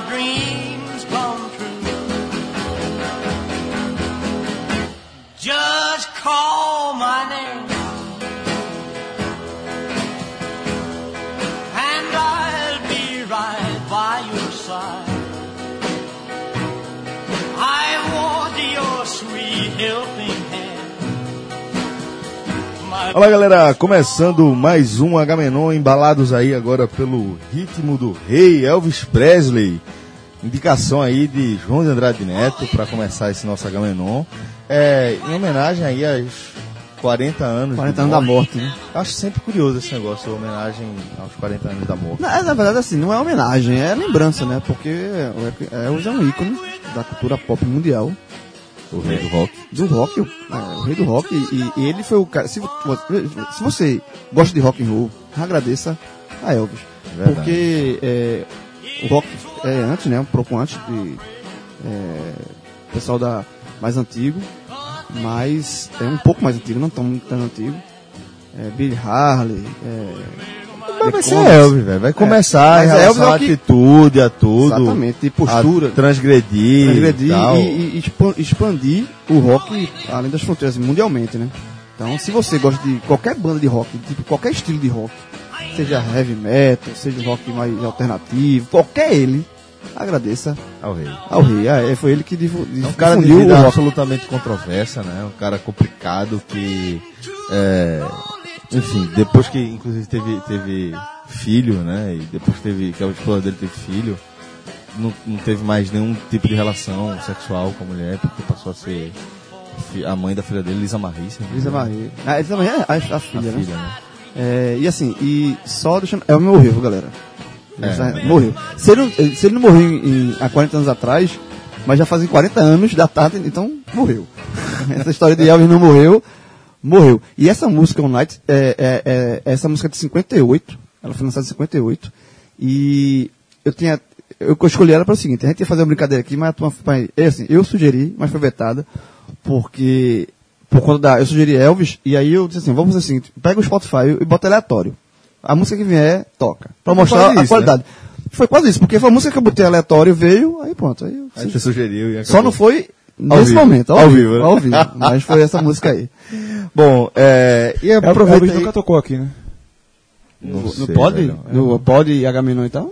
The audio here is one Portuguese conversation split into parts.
my dreams Olá galera, começando mais um Agamenon, embalados aí agora pelo ritmo do rei Elvis Presley. Indicação aí de João de Andrade Neto para começar esse nosso Agamenon. É, em homenagem aí aos 40 anos. 40 de anos da morte, né? Acho sempre curioso esse negócio, a homenagem aos 40 anos da morte. Na, na verdade, assim, não é homenagem, é lembrança, né? Porque o Elvis é um ícone da cultura pop mundial, O rei do rock. do rock, o, é, o rei do rock, e, e ele foi o cara. Se, se você gosta de rock and roll, agradeça a Elvis. Verdade. Porque é, o rock é antes, né? Um pouco antes de. É, pessoal da, mais antigo, mas é um pouco mais antigo, não tão, tão antigo. É, Billy Harley, é, Mas vai ser. Elvis, velho. Vai começar Mas em é relação Elvis é que- atitude, a tudo. Exatamente, de postura. A transgredir, transgredir e e, e expan- expandir o rock além das fronteiras, mundialmente, né? Então, se você gosta de qualquer banda de rock, tipo qualquer estilo de rock, seja heavy metal, seja rock mais alternativo, qualquer ele, agradeça Ao rei. ao rei. Ah, é, foi ele que difu- É um cara de difundiu vida absolutamente controversa, né? Um cara complicado que, é, enfim, depois que inclusive teve, teve filho, né? E depois que teve, que a esposa dele teve filho, não, não teve mais nenhum tipo de relação sexual com a mulher, porque passou a ser a mãe da filha dele, Lisa né? Lisa Marie. Ah, Lisa Marie é a, a A filha, né? filha, né? É, e assim, e só deixando. É o morreu, viu, galera? É. Essa- morreu. Se ele, não- se ele não morreu em- em- há 40 anos atrás, mas já fazem 40 anos da tarde, então morreu. essa história de Elvis não morreu, morreu. E essa música, On Night, é, é, é- essa música é de 58, ela foi lançada em 58, e eu tinha. Eu escolhi ela para o seguinte, a gente ia fazer uma brincadeira aqui, mas a turma, assim, eu sugeri, mas foi vetada, porque por conta da. Eu sugeri Elvis, e aí eu disse assim: vamos fazer o seguinte, pega o Spotify e bota aleatório. A música que vier, toca. Pra Foi mostrar quase a isso, qualidade. Foi quase isso, porque foi a música que eu botei aleatório, veio, aí pronto. Aí eu- Aí você sugeriu e só acabou. não foi nesse vivo. momento, ao, Ao vivo, vivo, né? ao vivo. Mas foi essa música aí. Bom, é, e aproveita Elvis aí... nunca tocou aqui, né? Não No sei, Pod? velho. No Pod e Agamenon então?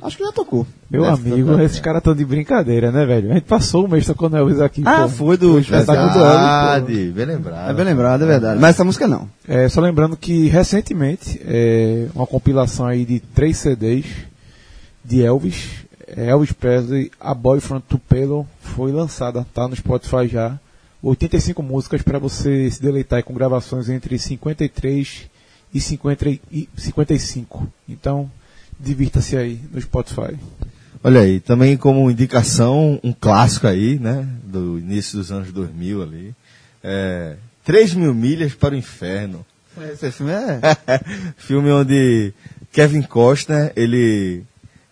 Acho que já tocou. Meu Deve amigo, tocar, esses né? caras estão de brincadeira, né, velho? A gente passou o mês tocando Elvis aqui. Ah, pô. foi do espetáculo do Elvis. Verdade, bem lembrado. É bem lembrado, é verdade. Mas essa música não. É, só lembrando que recentemente, é, uma compilação aí de três CDs de Elvis, é, Elvis Presley, A Boy from Tupelo, foi lançada, tá no Spotify já. 85 músicas para você se deleitar com gravações entre 53 e 50 e 55. Então, divirta-se aí no Spotify. Olha aí, também como indicação, um clássico aí, né? Do início dos anos 2000 ali. É, 3 mil milhas para o inferno. Esse filme é... Filme onde Kevin Costner, ele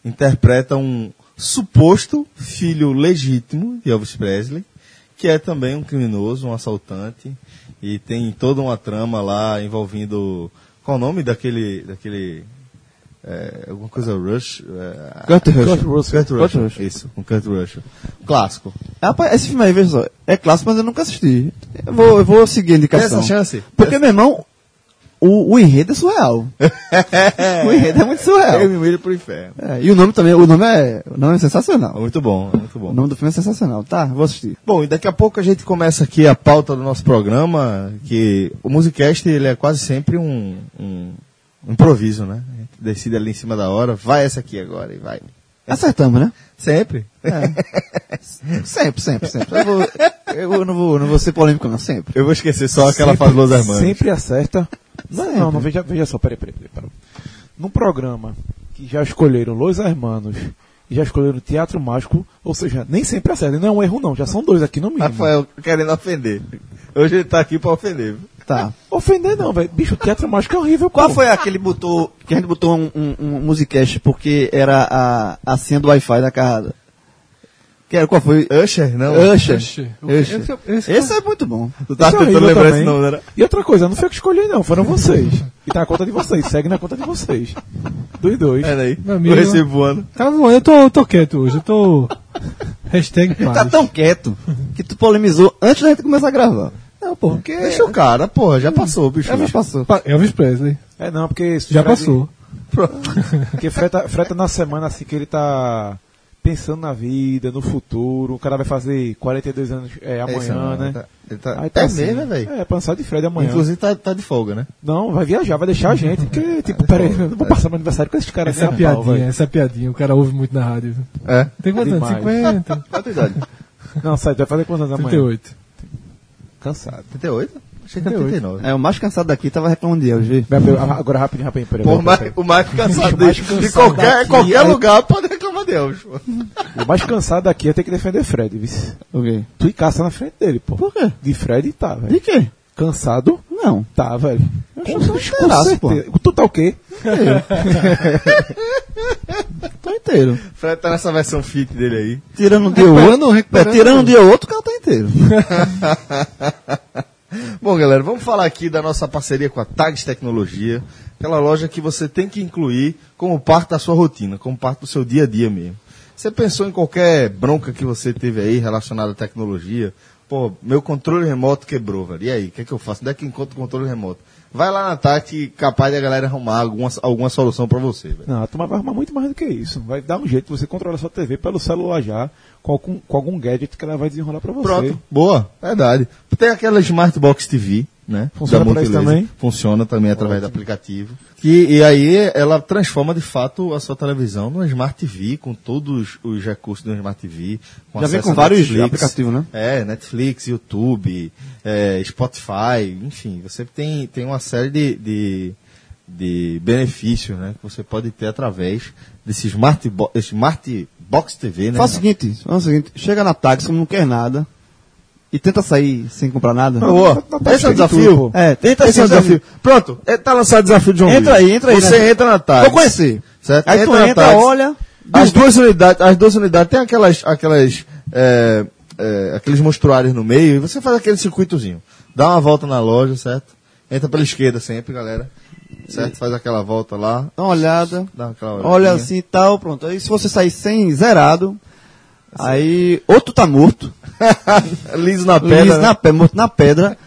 interpreta um suposto filho legítimo de Elvis Presley, que é também um criminoso, um assaltante, e tem toda uma trama lá envolvendo... Qual o nome daquele... daquele é, alguma coisa Rush? É, Kurt Russell. Kurt Russell. Russell. Isso, com Kurt Russell. Clássico. Rapaz, esse filme aí, veja só, é clássico, mas eu nunca assisti. Eu vou, eu vou seguir a Tem indicação. essa chance? Porque, meu irmão, o, o enredo é surreal. o enredo é muito surreal. Eu me milho pro inferno. É, e o nome também, o nome é, o nome é sensacional. Muito bom, muito O bom. nome do filme é sensacional. Tá, vou assistir. Bom, e daqui a pouco a gente começa aqui a pauta do nosso programa, que o Musicast ele é quase sempre um, um improviso, né? A gente decide ali em cima da hora, vai essa aqui agora e vai. Acertamos, né? Sempre. Sempre, sempre, sempre. Eu, vou, eu não, vou, não vou ser polêmico, não, sempre. Eu vou esquecer só aquela Sempre- fase Los Hermanos. Sempre acerta. Não, não, não, veja, veja só, peraí, peraí, peraí. peraí. Num programa que já escolheram Los Hermanos e já escolheram Teatro Mágico, ou seja, nem sempre acerta. Não é um erro, não, já são dois aqui no mínimo. Rafael querendo ofender. Hoje ele tá aqui pra ofender. Tá. Ofender não, velho. Bicho, Teatro Mágico é horrível, Qual pô. foi aquele botou, que a gente botou um, um, um musicast porque era a, a senha do Wi-Fi da casa? Que era, qual foi? Usher, não. Usher. Usher. Usher. Esse- esse- Esse é muito bom. Tu tá tentando lembrar também. esse nome, né? E outra coisa, não foi eu que escolhi, não, foram vocês. E tá na conta de vocês, segue na conta de vocês. Dos dois. Olha aí. Meu amigo. recibo voando. Tá voando, eu tô, eu tô quieto hoje, eu tô. Hashtag Tá tão quieto que tu polemizou antes da gente começar a gravar. Não, pô, porque... Deixa o cara, porra, já passou, bicho. Elvis passou. Pa- Elvis Presley. É não, porque. Já Fred- passou. Porque freta, freta na semana assim que ele tá pensando na vida, no futuro. O cara vai fazer 42 anos é, É amanhã, não, né? Tá, ele tá, Aí tá é assim, mesmo, né, velho? É, pensar de Fred amanhã. Inclusive tá, tá de folga, né? Não, vai viajar, vai deixar a gente. Porque, tipo, peraí, eu não vou passar meu aniversário com esses caras Essa é piadinha, essa é piadinha. O cara ouve muito na rádio. É. Tem quantos anos? Demais. 50? Qual a tua idade? Não, sai, tu vai fazer quantos anos amanhã? 38. Cansado. 38? Achei que era 38. 39. É, o mais cansado daqui tava reclamando de vai, Agora rapidinho, rapidinho, peraí. Pô, mais, o mais cansado O mais de, de cansado qualquer, daqui qualquer é- lugar pode reclamar de pô. O mais cansado daqui é ter que defender Fred, viu? O quê? Tu e caça na frente dele, pô. Por quê? De Fred tá, velho. De quê? Cansado? Não. Tá, velho. Eu tô inteiraço, pô. certeza. Tu tá o quê? Tô inteiro. Fred tá nessa versão fit dele aí. Tirando um dia ou Recuperando, outro. É, tirando um dia ou outro, o cara tá inteiro. Bom, galera, vamos falar aqui da nossa parceria com a Tags Tecnologia, aquela loja que você tem que incluir como parte da sua rotina, como parte do seu dia a dia mesmo. Você pensou em qualquer bronca que você teve aí relacionada à tecnologia? Pô, meu controle remoto quebrou, velho. E aí, o que, é que eu faço? Onde é que encontro o controle remoto? Vai lá na Tati, capaz da galera arrumar alguma, alguma solução pra você, velho. Não, a turma vai arrumar muito mais do que isso. Vai dar um jeito você controlar sua TV pelo celular já, com algum, com algum gadget que ela vai desenrolar pra você. Pronto, boa, verdade. Tem aquela Smart Box TV, né? Funciona da também? Funciona também através do aplicativo. E, e aí ela transforma de fato a sua televisão numa Smart TV, com todos os recursos da Smart TV. Com Já vem com vários Netflix. aplicativos, né? É, Netflix, YouTube, é, Spotify, enfim, você tem, tem uma série de, de, de benefícios né, que você pode ter através desse Smart, Bo Smart Box TV, né? Faz o seguinte, faz o seguinte, chega na táxi não quer nada e tenta sair sem comprar nada. Boa. Não, tá Esse é o desafio. É, tenta Esse é o assim, desafio. Pronto, é, tá lançado o desafio de João Entra Vitor. aí, entra aí, Você né? entra na táxi. Vou conhecer. Certo? Aí tu na entra, táxi. olha. As duas unidades, as duas unidades tem aquelas, aquelas, é, é, aqueles monstruários no meio e você faz aquele circuitozinho. Dá uma volta na loja, certo? Entra pela esquerda sempre, galera. Certo? Faz aquela volta lá. Dá uma olhada. Dá aquela Olha olhadinha. assim e tal, pronto. Aí se você sair sem zerado, aí ou tu tá morto, Liso na pedra, pedra. né? na pé, morto na pedra,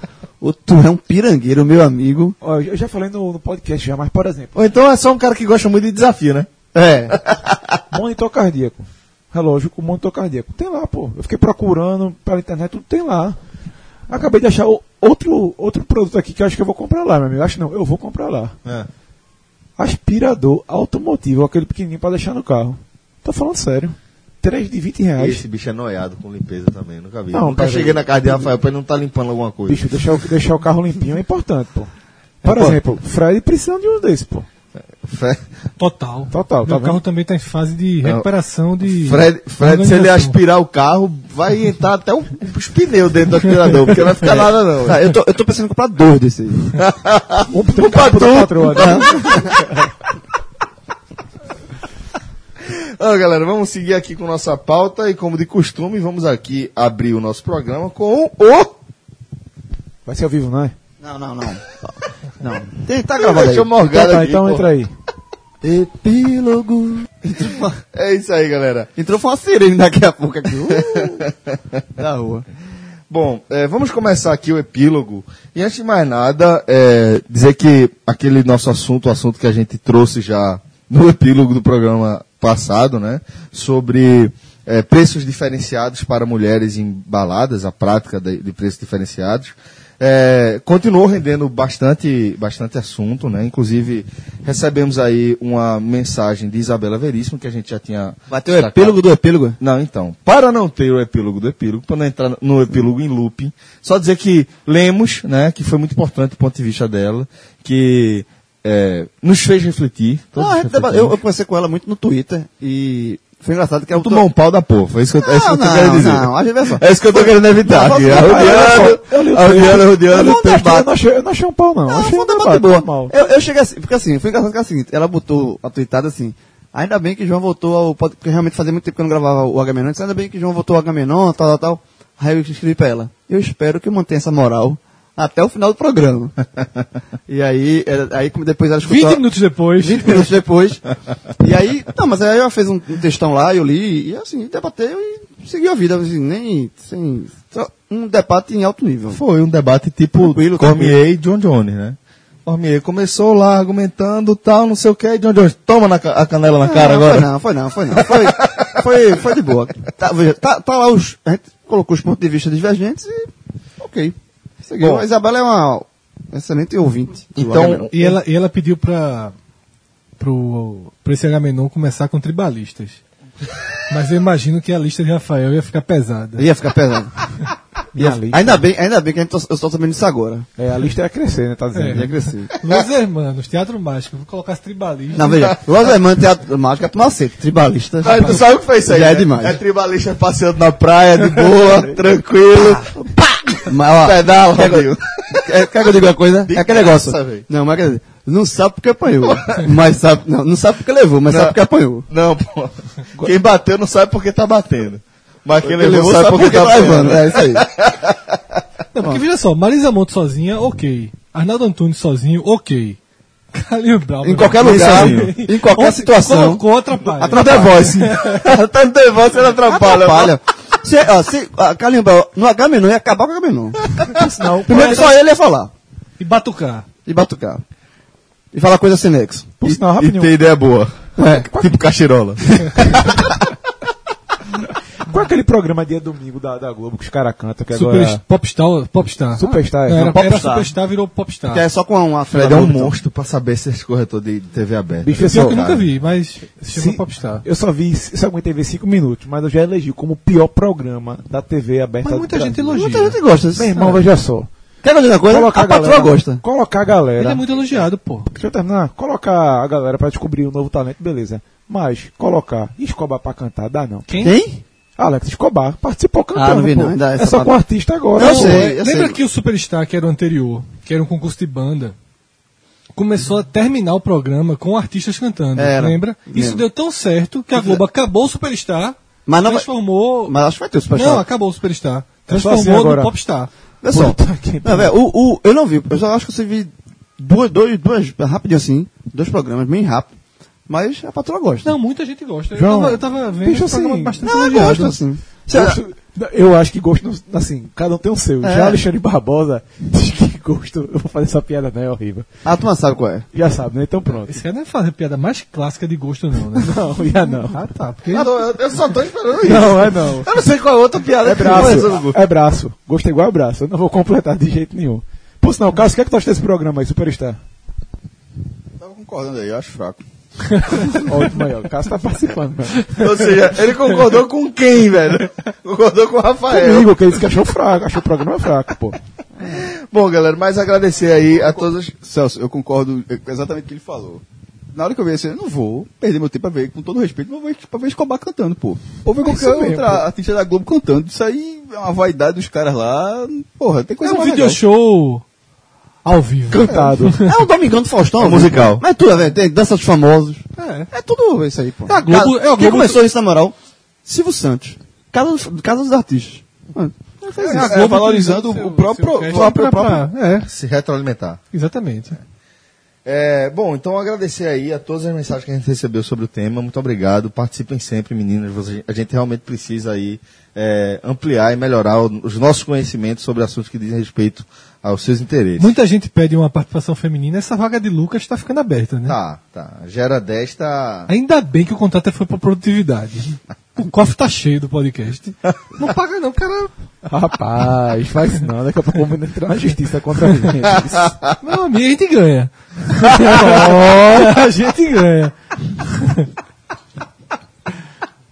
ou tu é um pirangueiro, meu amigo. Ó, eu já falei no, no podcast já, mas por exemplo, Ou então é só um cara que gosta muito de desafio, né? É. monitor cardíaco. Relógio com monitor cardíaco. Tem lá, pô. Eu fiquei procurando pela internet, tudo tem lá. Acabei de achar o- outro, outro produto aqui que eu acho que eu vou comprar lá, meu amigo. Acho não, eu vou comprar lá. É. Aspirador automotivo, aquele pequenininho pra deixar no carro. Tô falando sério. 3 de 20 reais. Esse bicho é noiado com limpeza também, nunca vi. Não, nunca pera cheguei na casa de Rafael pra ele não estar limpando alguma coisa. Bicho, deixar, o- deixar o carro limpinho é importante, pô. Por É, pô. exemplo, Fred precisa de um desses, pô. Total. Total, tá Meu carro vendo? também está em fase de recuperação de. Fred, Fred, se ele aspirar o carro, vai entrar até um- os pneus dentro do aspirador, porque não vai ficar nada não. Tá, eu, tô, eu tô pensando em comprar dois desse aí. Um pro carro da Ó, galera, vamos seguir aqui com nossa pauta e como de costume, vamos aqui abrir o nosso programa com o... Vai ser ao vivo, não é? Não, não, não. Não. Tem, tá gravado aí. Deixa eu morgar Então, tá, aqui, então pô. entra aí. Epílogo. É isso aí, galera. Entrou foi uma sirene daqui a pouco aqui. Uh, da rua. Bom, é, vamos começar aqui o epílogo. E antes de mais nada, é, dizer que aquele nosso assunto, o assunto que a gente trouxe já no epílogo do programa passado, né? Sobre é, preços diferenciados para mulheres em baladas, a prática de, de preços diferenciados. É, continuou rendendo bastante, bastante assunto, né? Inclusive, recebemos aí uma mensagem de Isabela Veríssimo, que a gente já tinha. Vai ter o epílogo do epílogo. Não, então. Para não ter o epílogo do epílogo, para não entrar no epílogo em looping, só dizer que lemos, né, que foi muito importante do ponto de vista dela, que é, nos fez refletir. Não, eu, eu conversei com ela muito no Twitter e foi engraçado que ela Tomou um pau da porra, foi isso que eu, é isso que eu tô Não, querendo não, dizer. não. É isso que eu tô querendo evitar. Não, aqui. vamos- Arrodeando, Eu li o arrodeando, Eu não, não achei, não um pau, não. Não, achei foi um debate debate boa. Eu, eu cheguei assim, porque assim, foi engraçado que é o seguinte, ela botou a tweetada assim, ainda bem que João voltou ao pod- porque realmente fazia muito tempo que eu não gravava o Agamenon, ainda bem que João voltou ao Agamenon, tal, tal, tal. Aí eu escrevi pra ela, eu espero que eu mantenha essa moral até o final do programa. e aí, era- aí como depois ela escutou... 20 minutos depois. 20 minutos depois. E aí, não, mas aí ela fez um, textão lá, eu li, e assim, debateu e seguiu a vida, assim, nem, sem, só um debate em alto nível. Foi um debate tipo Tranquilo, Cormier e John Jones, né? Cormier começou lá argumentando tal, não sei o que, e John Jones, toma na a canela na cara não, agora. Foi não, foi não, foi não. Foi, foi, foi de boa. Tá, veja, tá, tá lá os. A gente colocou os pontos de vista divergentes e. Ok. Seguiu. Bom. a Isabela é uma excelente ouvinte. Então. E ela, e ela pediu pra, pro, pro esse Agamenon começar com tribalistas. Mas eu imagino que a lista de Rafael ia ficar pesada. ia ficar pesado. E a lista? Ainda bem, ainda bem que a gente, tô- eu estou sabendo disso agora. É, a lista ia crescer, né? Tá dizendo. Ia crescer. Los Hermanos, Teatro Mágico, vou colocar as tribalistas. Não, veja, Los Hermanos Teatro Mágico é tu não aceita. Tribalista. Ah, tu sabe o que foi isso aí? Já é né? demais. É tribalista passeando na praia, de boa, tranquilo. Mas, ó, Pedala, quer, que eu- quer, quer que eu diga uma coisa? De é aquele graça, negócio. velho. Não, mas quer dizer, não sabe porque apanhou. mas sabe, não, não sabe porque levou, mas Não. sabe porque apanhou. Não, pô. Quem bateu não sabe porque tá batendo. Mas quem Quem levou, sabe porque, tá levando. levando. É isso aí. Não, porque veja só, Marisa Monte sozinha, ok. Arnaldo Antunes sozinho, ok. Calil Brau. Em qualquer lugar, sozinho. em qualquer situação. Colocou atrapalha. Tá no The Voice. tá no The Voice, ele atrapalha. Atrapalha. Se, ó, se, a Calimba, no H-Menon ia acabar com o H-Menon. Não, Primeiro que só ele ia falar. E batucar. E batucar. E falar coisa sem nexo. por sinal, E rapidinho. tem ideia boa. É. Tipo cachirola. Qual é aquele programa dia domingo da, da Globo que os caras cantam? Que Super, agora... Popstar. Popstar. Superstar, é. era, Popstar. era Superstar, virou Popstar. Que é só com uma Fred é um monstro pra saber se é corretor de TV aberta. Bicho, Pior só, que eu nunca vi, mas se Se- Popstar. Eu só vi, eu só aguentei ver cinco minutos, mas eu já elegi como o pior programa da TV aberta Mas muita gente elogia. Muita gente gosta disso. Meu irmão, veja só. Quer que eu diga uma coisa? Colocar a patroa galera- gosta. Colocar a galera. Ele é muito elogiado, pô. Deixa eu terminar. Colocar a galera pra descobrir um novo talento, beleza. Mas colocar Escobar pra cantar, dá não. Quem? Quem? Alex Escobar participou cantando. Ah, não vi não, ainda é essa só com parada. artista agora. Eu sei. Lembra que o Superstar, que era o anterior, que era um concurso de banda, começou a terminar o programa com artistas cantando. Era. Lembra? Isso Lembro. deu tão certo que a Globo acabou o Superstar, Mas não vai- transformou. Mas acho que vai ter o Superstar. Não, acabou o Superstar. É só Transformou assim no agora. Popstar. Olha só. Que Não, velho, o, o, eu não vi. Eu só acho que você vi duas, dois, duas, rapidinho assim, dois programas, bem rápido. Mas a patroa gosta. Não, muita gente gosta. João, eu, tava, eu tava vendo bicho, assim, bastante Não, eu elogiado. gosto assim. Gosto- eu acho que gosto, não- assim, cada um tem o seu. É. Já Alexandre Barbosa diz que gosto. Eu vou fazer essa piada, não é horrível. A turma sabe qual é. Já sabe, né? Então pronto. Esse cara não é fazer piada mais clássica de gosto, não, né? Não, já não. Ah, tá. Porque eu só tô esperando isso. Não, é não. Eu não sei qual é a outra piada É que braço. É braço. Gosto é igual a braço. Eu não vou completar de jeito nenhum. Por sinal, Carlos, o que é que tu acha desse programa aí, Superstar? Tava concordando aí, eu acho fraco. Ótimo aí, ó. O Carlos tá participando, velho. Ou seja, ele concordou com quem, velho? Concordou com o Rafael. Comigo, que ele disse que achou fraco. Achou o programa fraco, pô. Bom, galera, mas agradecer aí a todos. Celso, eu concordo exatamente com o que ele falou. Na hora que eu vi assim, eu não vou perder meu tempo pra ver, com todo respeito, não vou ver, pra ver Escobar cantando, pô. Ou ver qualquer mesmo, outra pô. artista da Globo cantando. Isso aí é uma vaidade dos caras lá. Porra, tem é coisa um mais video legal. show ao vivo. Cantado. É um Domingão do Faustão. É musical. Mas é tudo, velho. Tem dança dos famosos. É. É tudo isso aí, pô. É a Globo- é a Quem Globo- começou isso, na moral? Silvio Santos. Casa dos, Casa dos Artistas. Mano, fez isso. a É, Globo valorizando o próprio- seu- o seu próprio- pra- pra- É, Se retroalimentar. exatamente. É, bom, então agradecer aí a todas as mensagens que a gente recebeu sobre o tema. Muito obrigado. Participem sempre, meninas. A gente realmente precisa aí é, ampliar e melhorar os nossos conhecimentos sobre assuntos que dizem respeito aos seus interesses. Muita gente pede uma participação feminina, essa vaga de Lucas está ficando aberta, né? Tá, tá. Gera 10 tá. Ainda bem que o contrato foi para produtividade. O cofre tá cheio do podcast. Não paga não, cara. Rapaz, faz não. Daqui a pouco vamos entrar na justiça contra a gente. Meu amigo, a gente ganha. a gente ganha.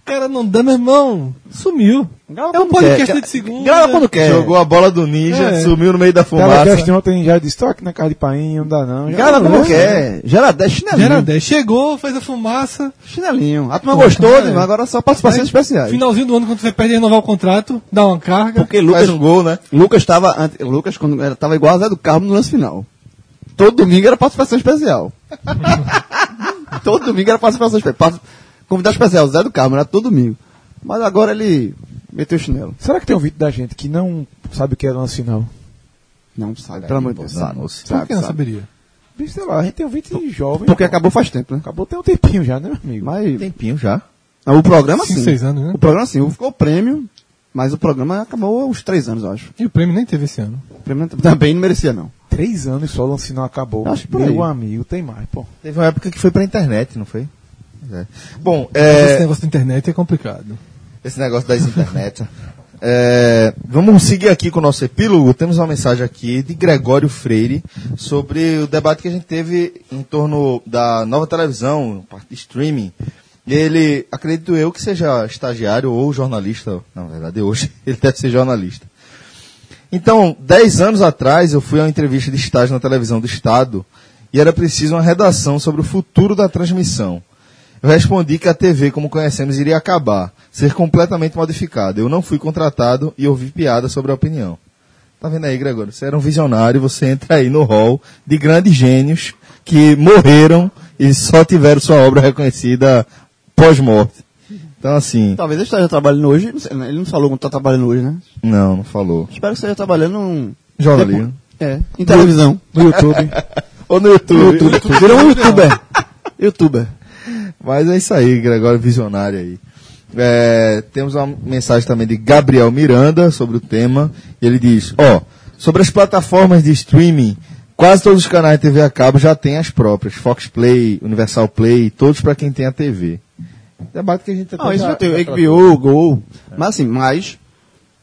Cara, não dá, meu irmão. Sumiu. Grava É um quando quer. podcast de segunda. Grava quando quer. Jogou a bola do ninja, É. sumiu no meio da fumaça. Telecast ontem já disse, tô aqui na casa de painho, não dá não. Grava não, quando né? quer. Gera 10 chinelinho. Gera 10. Chegou, fez a fumaça. Chinelinho. A turma gostou, É. né? agora só participações especiais. Finalzinho do ano, quando você perde e renovar o contrato, dá uma carga. Porque Lucas, Faz um gol, né? Lucas estava Lucas quando era tava igual a Zé do Carmo no lance final. Todo domingo era participação especial. todo domingo era participação especial. Convidado especial, Zé do Carmo, era todo domingo. Mas agora ele meteu o chinelo. Será que tem um vídeo da gente que não sabe o que é lance final? Não sabe, pelo amor de Deus. Sabe, Danou-se. Por sabe, que não sabe. saberia? Bicho, sei lá, a gente tem um 20 jovem. Porque pô. acabou faz tempo, né? Acabou tem um tempinho já, né, meu amigo? Mas Tempinho já. o programa Cinco, sim. seis anos, né? O programa sim, ficou prêmio, mas o programa acabou há uns três anos, eu acho. E o prêmio nem teve esse ano. O prêmio também não merecia, não. Três anos só o lance não acabou. Acho que Meu aí. amigo, tem mais, pô. Teve uma época que foi pra internet, não foi? É. Bom, é, Esse negócio da internet é complicado. esse negócio das internet. É, vamos seguir aqui com o nosso epílogo. Temos uma mensagem aqui de Gregório Freire sobre o debate que a gente teve em torno da nova televisão, parte de streaming. Ele, acredito eu, que seja estagiário ou jornalista. Na verdade, hoje ele deve ser jornalista. Então, dez anos atrás, eu fui a uma entrevista de estágio na televisão do Estado e era preciso uma redação sobre o futuro da transmissão. Eu respondi que a TV, como conhecemos, iria acabar, ser completamente modificada. Eu não fui contratado e ouvi piada sobre a opinião. Tá vendo aí, Gregório? Você era um visionário, você entra aí no hall de grandes gênios que morreram e só tiveram sua obra reconhecida pós-morte. Então, assim, Talvez ele esteja trabalhando hoje, ele não falou como está trabalhando hoje, né? não, não falou. Espero que esteja trabalhando um... Jornalismo. É, em televisão. No YouTube. Ou no YouTube. Virou um youtuber. Youtuber. Mas é isso aí, Gregório Visionário aí. É, temos uma mensagem também de Gabriel Miranda sobre o tema. Ele diz: Ó, sobre as plataformas de streaming, quase todos os canais de TV a cabo já têm as próprias. Fox Play, Universal Play, todos para quem tem a TV. Debate que a gente Não, isso já tem HBO, Gol. Mas assim, mas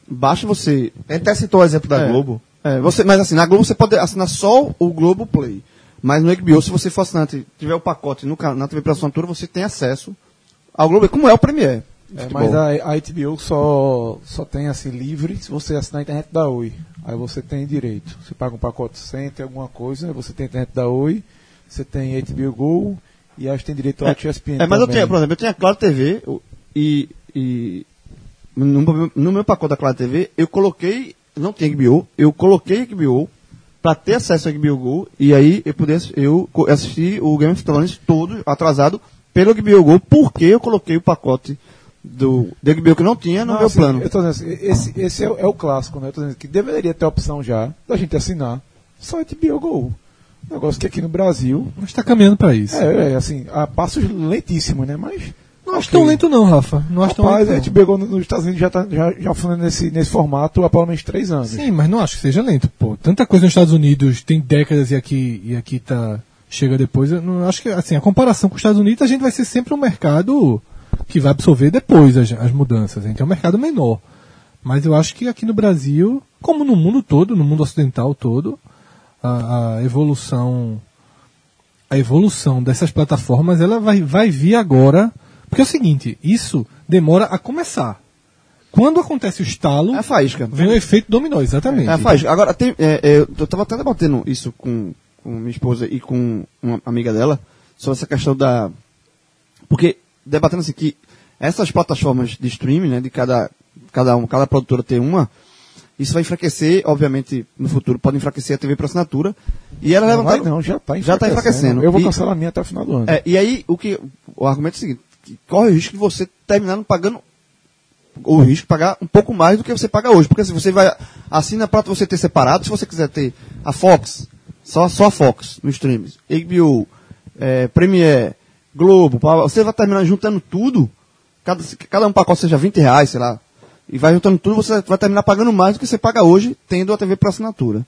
basta você. A gente até citou o exemplo da É. Globo. É, você, mas assim, na Globo você pode assinar só o Globo Play. Mas no HBO, se você for assinante, tiver o pacote no, na TV por assinatura, você tem acesso ao Globo, como é o Premiere. É, mas a, a HBO só, só tem assim livre se você assinar a internet da Oi. Aí você tem direito. Você paga um pacote sem tem alguma coisa, você tem a internet da Oi, você tem HBO Go e acho que tem direito ao É, ESPN É, mas eu também. tinha, por exemplo, eu tinha a Claro TV e, e no, meu- no meu pacote da Claro TV, eu coloquei, não tinha HBO, eu coloquei HBO para ter acesso ao HBO Go e aí eu pudesse, eu co- assisti o Game of Thrones todo atrasado pelo HBO Go, porque eu coloquei o pacote do, do HBO que não tinha no Não, meu assim, plano. Eu tô dizendo assim, esse, esse é, o- é o clássico, né? Eu tô dizendo que deveria ter a opção já da gente assinar só HBO Go. Negócio que aqui no Brasil Mas está caminhando para isso. é, é, assim, a passos lentíssimos, né? Mas. Não acho tão lento não, Rafa. Não acho tão Rapaz, lento. a. HBO Go nos Estados Unidos já tá já, já funciona nesse, nesse formato há pelo menos três anos. Sim, mas não acho que seja lento, pô. Tanta coisa nos Estados Unidos tem décadas e aqui e aqui tá chega depois. Eu não acho que assim, a comparação com os Estados Unidos, a gente vai ser sempre um mercado que vai absorver depois as, as mudanças. A gente é um mercado menor. Mas eu acho que aqui no Brasil, como no mundo todo, no mundo ocidental todo, a, a evolução a evolução dessas plataformas ela vai, vai vir agora. Porque é o seguinte, isso demora a começar. Quando acontece o estalo, É a faísca. Vem o efeito dominó, exatamente. É, faz. Agora, tem, é, é, eu tava até debatendo isso com, com minha esposa e com uma amiga dela, sobre essa questão da. Porque, debatendo assim, que essas plataformas de streaming, né, de cada, cada, um, cada produtora ter uma, isso vai enfraquecer, obviamente, no futuro, pode enfraquecer a TV por assinatura. E ela Não vai levantar. não, já está Já tá enfraquecendo. Eu vou E- cancelar a minha até o final do ano. É, e aí, o, que, o argumento é o seguinte: corre o risco de você terminar não pagando o risco de pagar um pouco mais do que você paga hoje. Porque se você vai assina para você ter separado, se você quiser ter a Fox, só, só a Fox no streams, HBO, é, Premiere, Globo, você vai terminar juntando tudo, cada, cada um pacote seja 20 reais, sei lá, e vai juntando tudo, você vai terminar pagando mais do que você paga hoje, tendo a TV por assinatura.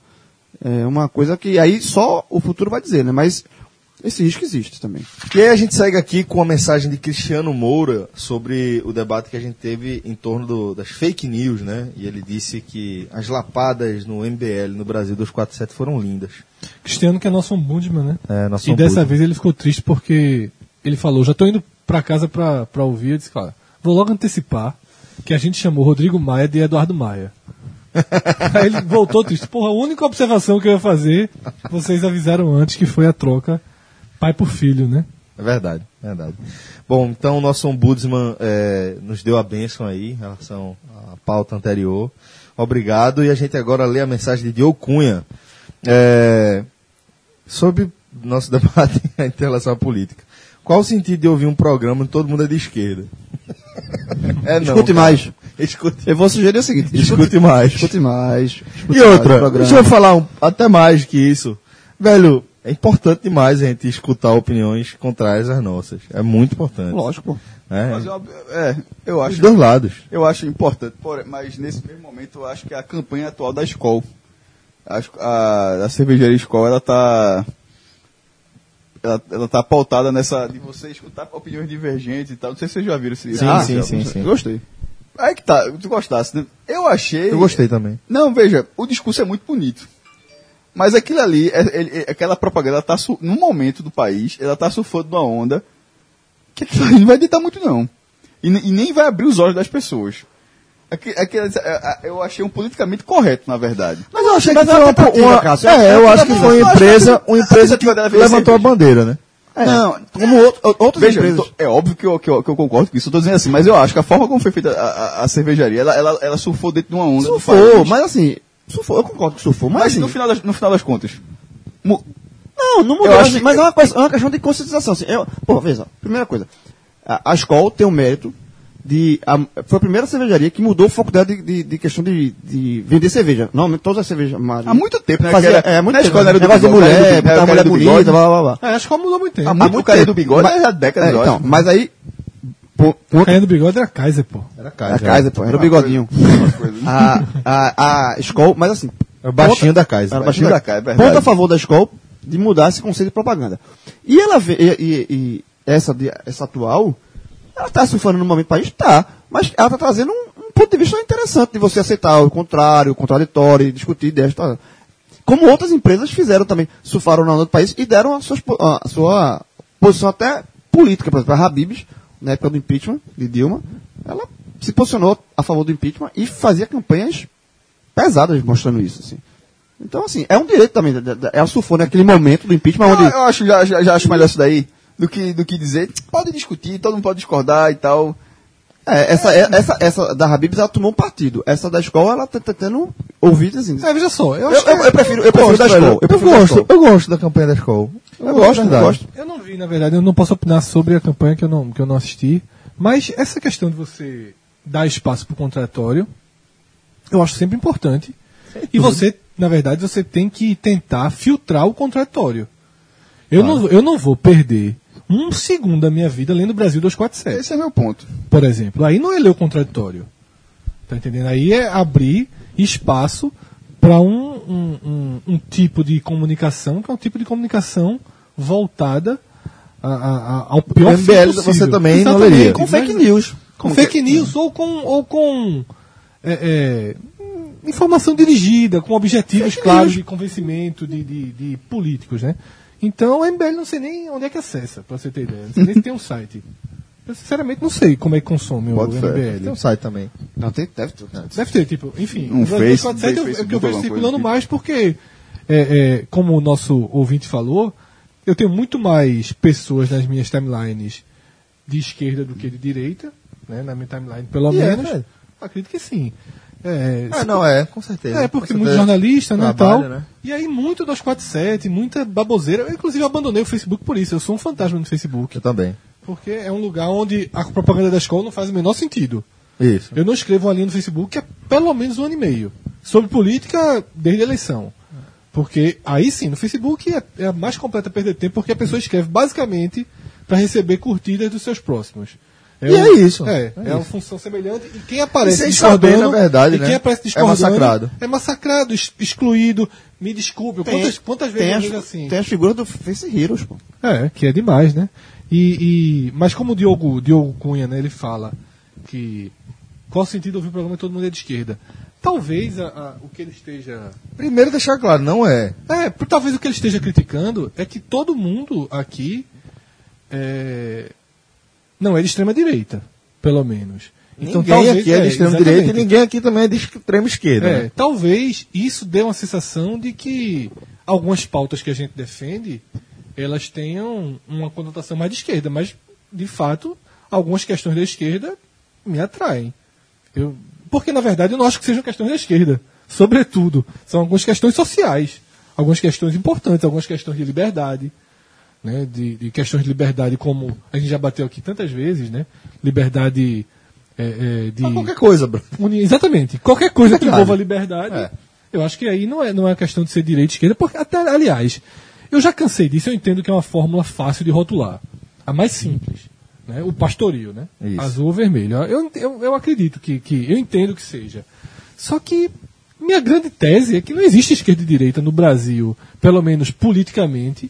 É uma coisa que aí só o futuro vai dizer, né? Mas esse risco existe também. E aí a gente segue aqui com a mensagem de Cristiano Moura sobre o debate que a gente teve em torno do- das fake news, né? E ele disse que as lapadas no MBL no Brasil 247 foram lindas. Cristiano que é nosso ombudsman, né? É, nosso e dessa vez ele ficou triste porque ele falou, já tô indo pra casa pra, pra ouvir, eu disse, cara, vou logo antecipar que a gente chamou Rodrigo Maia de Eduardo Maia. Aí ele voltou triste. Porra, a única observação que eu ia fazer, vocês avisaram antes que foi a troca pai por filho, né? É verdade, é verdade. Bom, então o nosso ombudsman é, nos deu a bênção aí em relação à pauta anterior. Obrigado. E a gente agora lê a mensagem de Diogo Cunha é, sobre nosso debate em relação à política. Qual o sentido de ouvir um programa onde todo mundo é de esquerda? É não. Escute cara. mais. Escute, Eu vou sugerir o seguinte: escute mais. Escute mais. escute E mais outra, programa. deixa eu falar um- até mais que isso. Velho, é importante demais a gente escutar opiniões contrárias às nossas. É muito importante. Lógico, pô. É, Mas, eu- é, eu dos acho, dois lados. eu acho importante, mas nesse mesmo momento eu acho que a campanha atual da escola, a, a cervejaria escola, ela tá ela, ela tá pautada nessa de você escutar opiniões divergentes e tal. Não sei se vocês já viram esse Sim, Ah, sim, sim, sim. Gostei. Aí que tá, tu gostasse, né? Eu achei. Eu gostei também. Não, veja, o discurso é muito bonito. Mas aquilo ali, é- ele- é- aquela propaganda, ela tá su- num momento do país, ela tá surfando numa onda que aquilo ali não vai deitar muito, não. E, e nem vai abrir os olhos das pessoas. Aque- aquele- é, é, eu achei um politicamente correto, na verdade. Mas eu achei Mas que é foi uma uma, uma- Cássio. É, É eu uma acho que foi Eu uma empresa, uma empresa que levantou a bandeira, né? É, Não, como outro, outras Veja, empresas. é óbvio que eu, que, eu, que eu concordo com isso, eu tô dizendo assim, mas eu acho que a forma como foi feita a, a- a cervejaria, ela, ela, ela surfou dentro de uma onda Surfou, mas assim, surfou, eu concordo que surfou, mas, Mas assim, no, final das, no final das contas, Não, não mudou, Eu mas, que- é, uma, coisa- é uma questão de conscientização. Assim, eu, pô, veja, primeira coisa, a, a escola tem o mérito de. a- foi a primeira cervejaria que mudou o foco dela de, de, de questão de, de vender cerveja. Normalmente todas as cervejas. Mas, há muito tempo, né? fazia, era- é, muito tempo. escola era do negócio de mulher, do- botar era mulher bonita, blá blá blá. É, acho que mudou muito tempo. Há muito carinha do bigode, Mas- é há décadas, é, então, mas aí. Pô, O carinha do bigode era Kaiser, pô. Era a Kaiser, pô, era o bigodinho. a, a, a escola, mas assim. É o baixinho da Kaiser. Era Baixinho baixinho da Kaiser, é verdade. Ponto a favor da escola de mudar esse conceito de propaganda. E ela vê, e, e- e essa, de- essa atual, ela está surfando no momento do país? Tá. Mas ela está trazendo um, um ponto de vista interessante de você aceitar o contrário, o contraditório, e discutir ideias. Tá. Como outras empresas fizeram também, surfaram na onda do país e deram a, suas a sua posição até política. Por exemplo, a Habibs, na época do impeachment de Dilma, ela se posicionou a favor do impeachment e fazia campanhas pesadas mostrando isso. Assim. Então, assim, é um direito também. da- da- Ela surfou naquele momento do impeachment onde. Eu, eu acho, já, já, já acho melhor isso daí do que, do que dizer, pode discutir, todo mundo pode discordar e tal. É, essa, é- essa, essa da Habibs ela tomou um partido. Essa da escola ela tá tentando ouvir assim. É, veja só, eu Eu, acho eu, que- eu prefiro, eu prefiro da velho. escola. Eu Eu prefiro da gosto, escola. eu gosto da campanha da escola. Eu gosto, eu gosto. Eu não vi, na verdade, eu não posso opinar sobre a campanha que eu não, que eu não assisti. Mas essa questão de você dar espaço para o contraditório, eu acho sempre importante. E você, na verdade, você tem que tentar filtrar o contraditório. Eu, não, eu não vou perder um segundo da minha vida lendo Brasil 247 Esse é meu ponto. por exemplo. Aí não é ler o contraditório. Tá entendendo? Aí é abrir espaço para um, um, um, um tipo de comunicação que é um tipo de comunicação voltada a- a- a- ao pior O fim MBL possível. você também não leria. Com fake news. Com fake news ou com, ou com é, é, informação dirigida, com objetivos claros de convencimento de, de, de políticos, né? Então o MBL não sei nem onde é que acessa, para você ter ideia. Não sei nem se tem um site. Eu sinceramente não sei como é que consome o Pode ser. MBL. Tem um site também. Não, tem, deve ter. Deve ter, tipo, enfim. Um o Face- 247 eu- é Facebook, que eu vejo alguma circulando coisa mais porque, é, é, como o nosso ouvinte falou, eu tenho muito mais pessoas nas minhas timelines de esquerda do que de direita, né, na minha timeline, pelo E é, menos. velho? acredito que sim. É, Ah, se- não, é, com certeza. é, porque Com muito certeza. jornalista, né, e Trabalho, tal. né? E aí muito 247, muita baboseira. Eu, inclusive, abandonei o Facebook por isso. Eu sou um fantasma no Facebook. Eu também. Porque é um lugar onde a propaganda da escola não faz o menor sentido. Isso. Eu não escrevo uma linha no Facebook há pelo menos um ano e meio. Sobre política desde a eleição. Porque aí sim, no Facebook é, é a mais completa perda de tempo, porque a pessoa escreve basicamente para receber curtidas dos seus próximos. E um- é isso. É, É é, uma isso. função semelhante. E quem aparece E discordando, saber, na verdade, e quem né? aparece É discordando massacrado. É massacrado, ex- excluído. Me desculpe, quantas, quantas vezes tem eu as, assim? tem as figuras do Face Heroes, pô. É, que é demais, né? E, e- mas como o Diogo, Diogo Cunha, né, ele fala que qual o sentido de ouvir o programa e todo mundo é de esquerda? Talvez a- a- o que ele esteja. Primeiro deixar claro, não é. É, por- talvez o que ele esteja criticando é que todo mundo aqui é, não é de extrema direita, pelo menos. ninguém aqui é de extrema direita e ninguém aqui também é de extrema esquerda. É, né? talvez isso dê uma sensação de que algumas pautas que a gente defende, elas tenham uma conotação mais de esquerda, mas de fato, algumas questões da esquerda me atraem. Eu, porque na verdade eu não acho que sejam questões da esquerda, sobretudo, são algumas questões sociais, algumas questões importantes, algumas questões de liberdade, né, de, de questões de liberdade como a gente já bateu aqui tantas vezes, né, liberdade é, é, de qualquer coisa, bro. uni- exatamente qualquer coisa que envolva liberdade. É. Eu acho que aí não é não é questão de ser direita esquerda, porque até aliás eu já cansei disso. Eu entendo que é uma fórmula fácil de rotular, a mais simples, né? O pastoril, né? Isso. Azul ou vermelho. Eu, eu, eu acredito que, que eu entendo que seja. Só que minha grande tese é que não existe esquerda e direita no Brasil, pelo menos politicamente,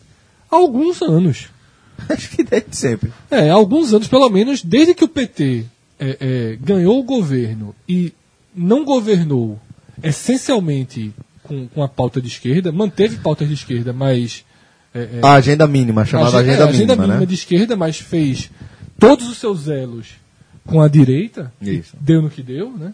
há alguns anos. Acho que desde sempre. É, há alguns anos, pelo menos, desde que o PT é, é, ganhou o governo e não governou essencialmente com, com a pauta de esquerda, manteve pautas de esquerda, mas. É, é, A agenda mínima, chamada ag- agenda, é, agenda mínima, né? de esquerda, mas fez todos os seus elos com a direita, Isso. deu no que deu, né?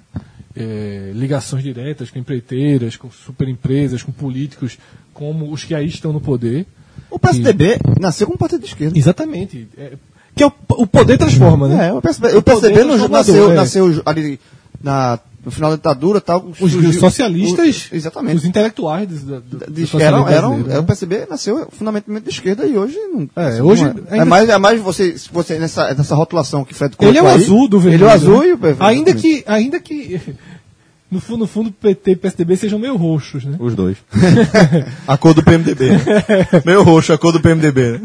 É, ligações diretas com empreiteiras, com superempresas, com políticos como os que aí estão no poder. O PSDB nasceu como partido de esquerda. Exatamente. É, que é o, o poder transforma, né? É, o PSDB, O o PSDB nasceu, é. nasceu ali na, no final da ditadura tal. Os, surgiu- os socialistas, o- exatamente. os intelectuais do, do, de, socialismo eram, eram, brasileiro, é, o né? PSB nasceu fundamentalmente de esquerda e hoje não. É, assim, hoje não é. ainda- é mais, é mais você, você nessa, nessa rotulação que Fred Ele é o colocou aí, azul do vermelho. Ele é o azul né? e o PSDB. Ainda que, ainda que no fundo, no fundo, PT e PSDB sejam meio roxos, né? Os dois. a cor do PMDB. né? Meio roxo, a cor do PMDB. né?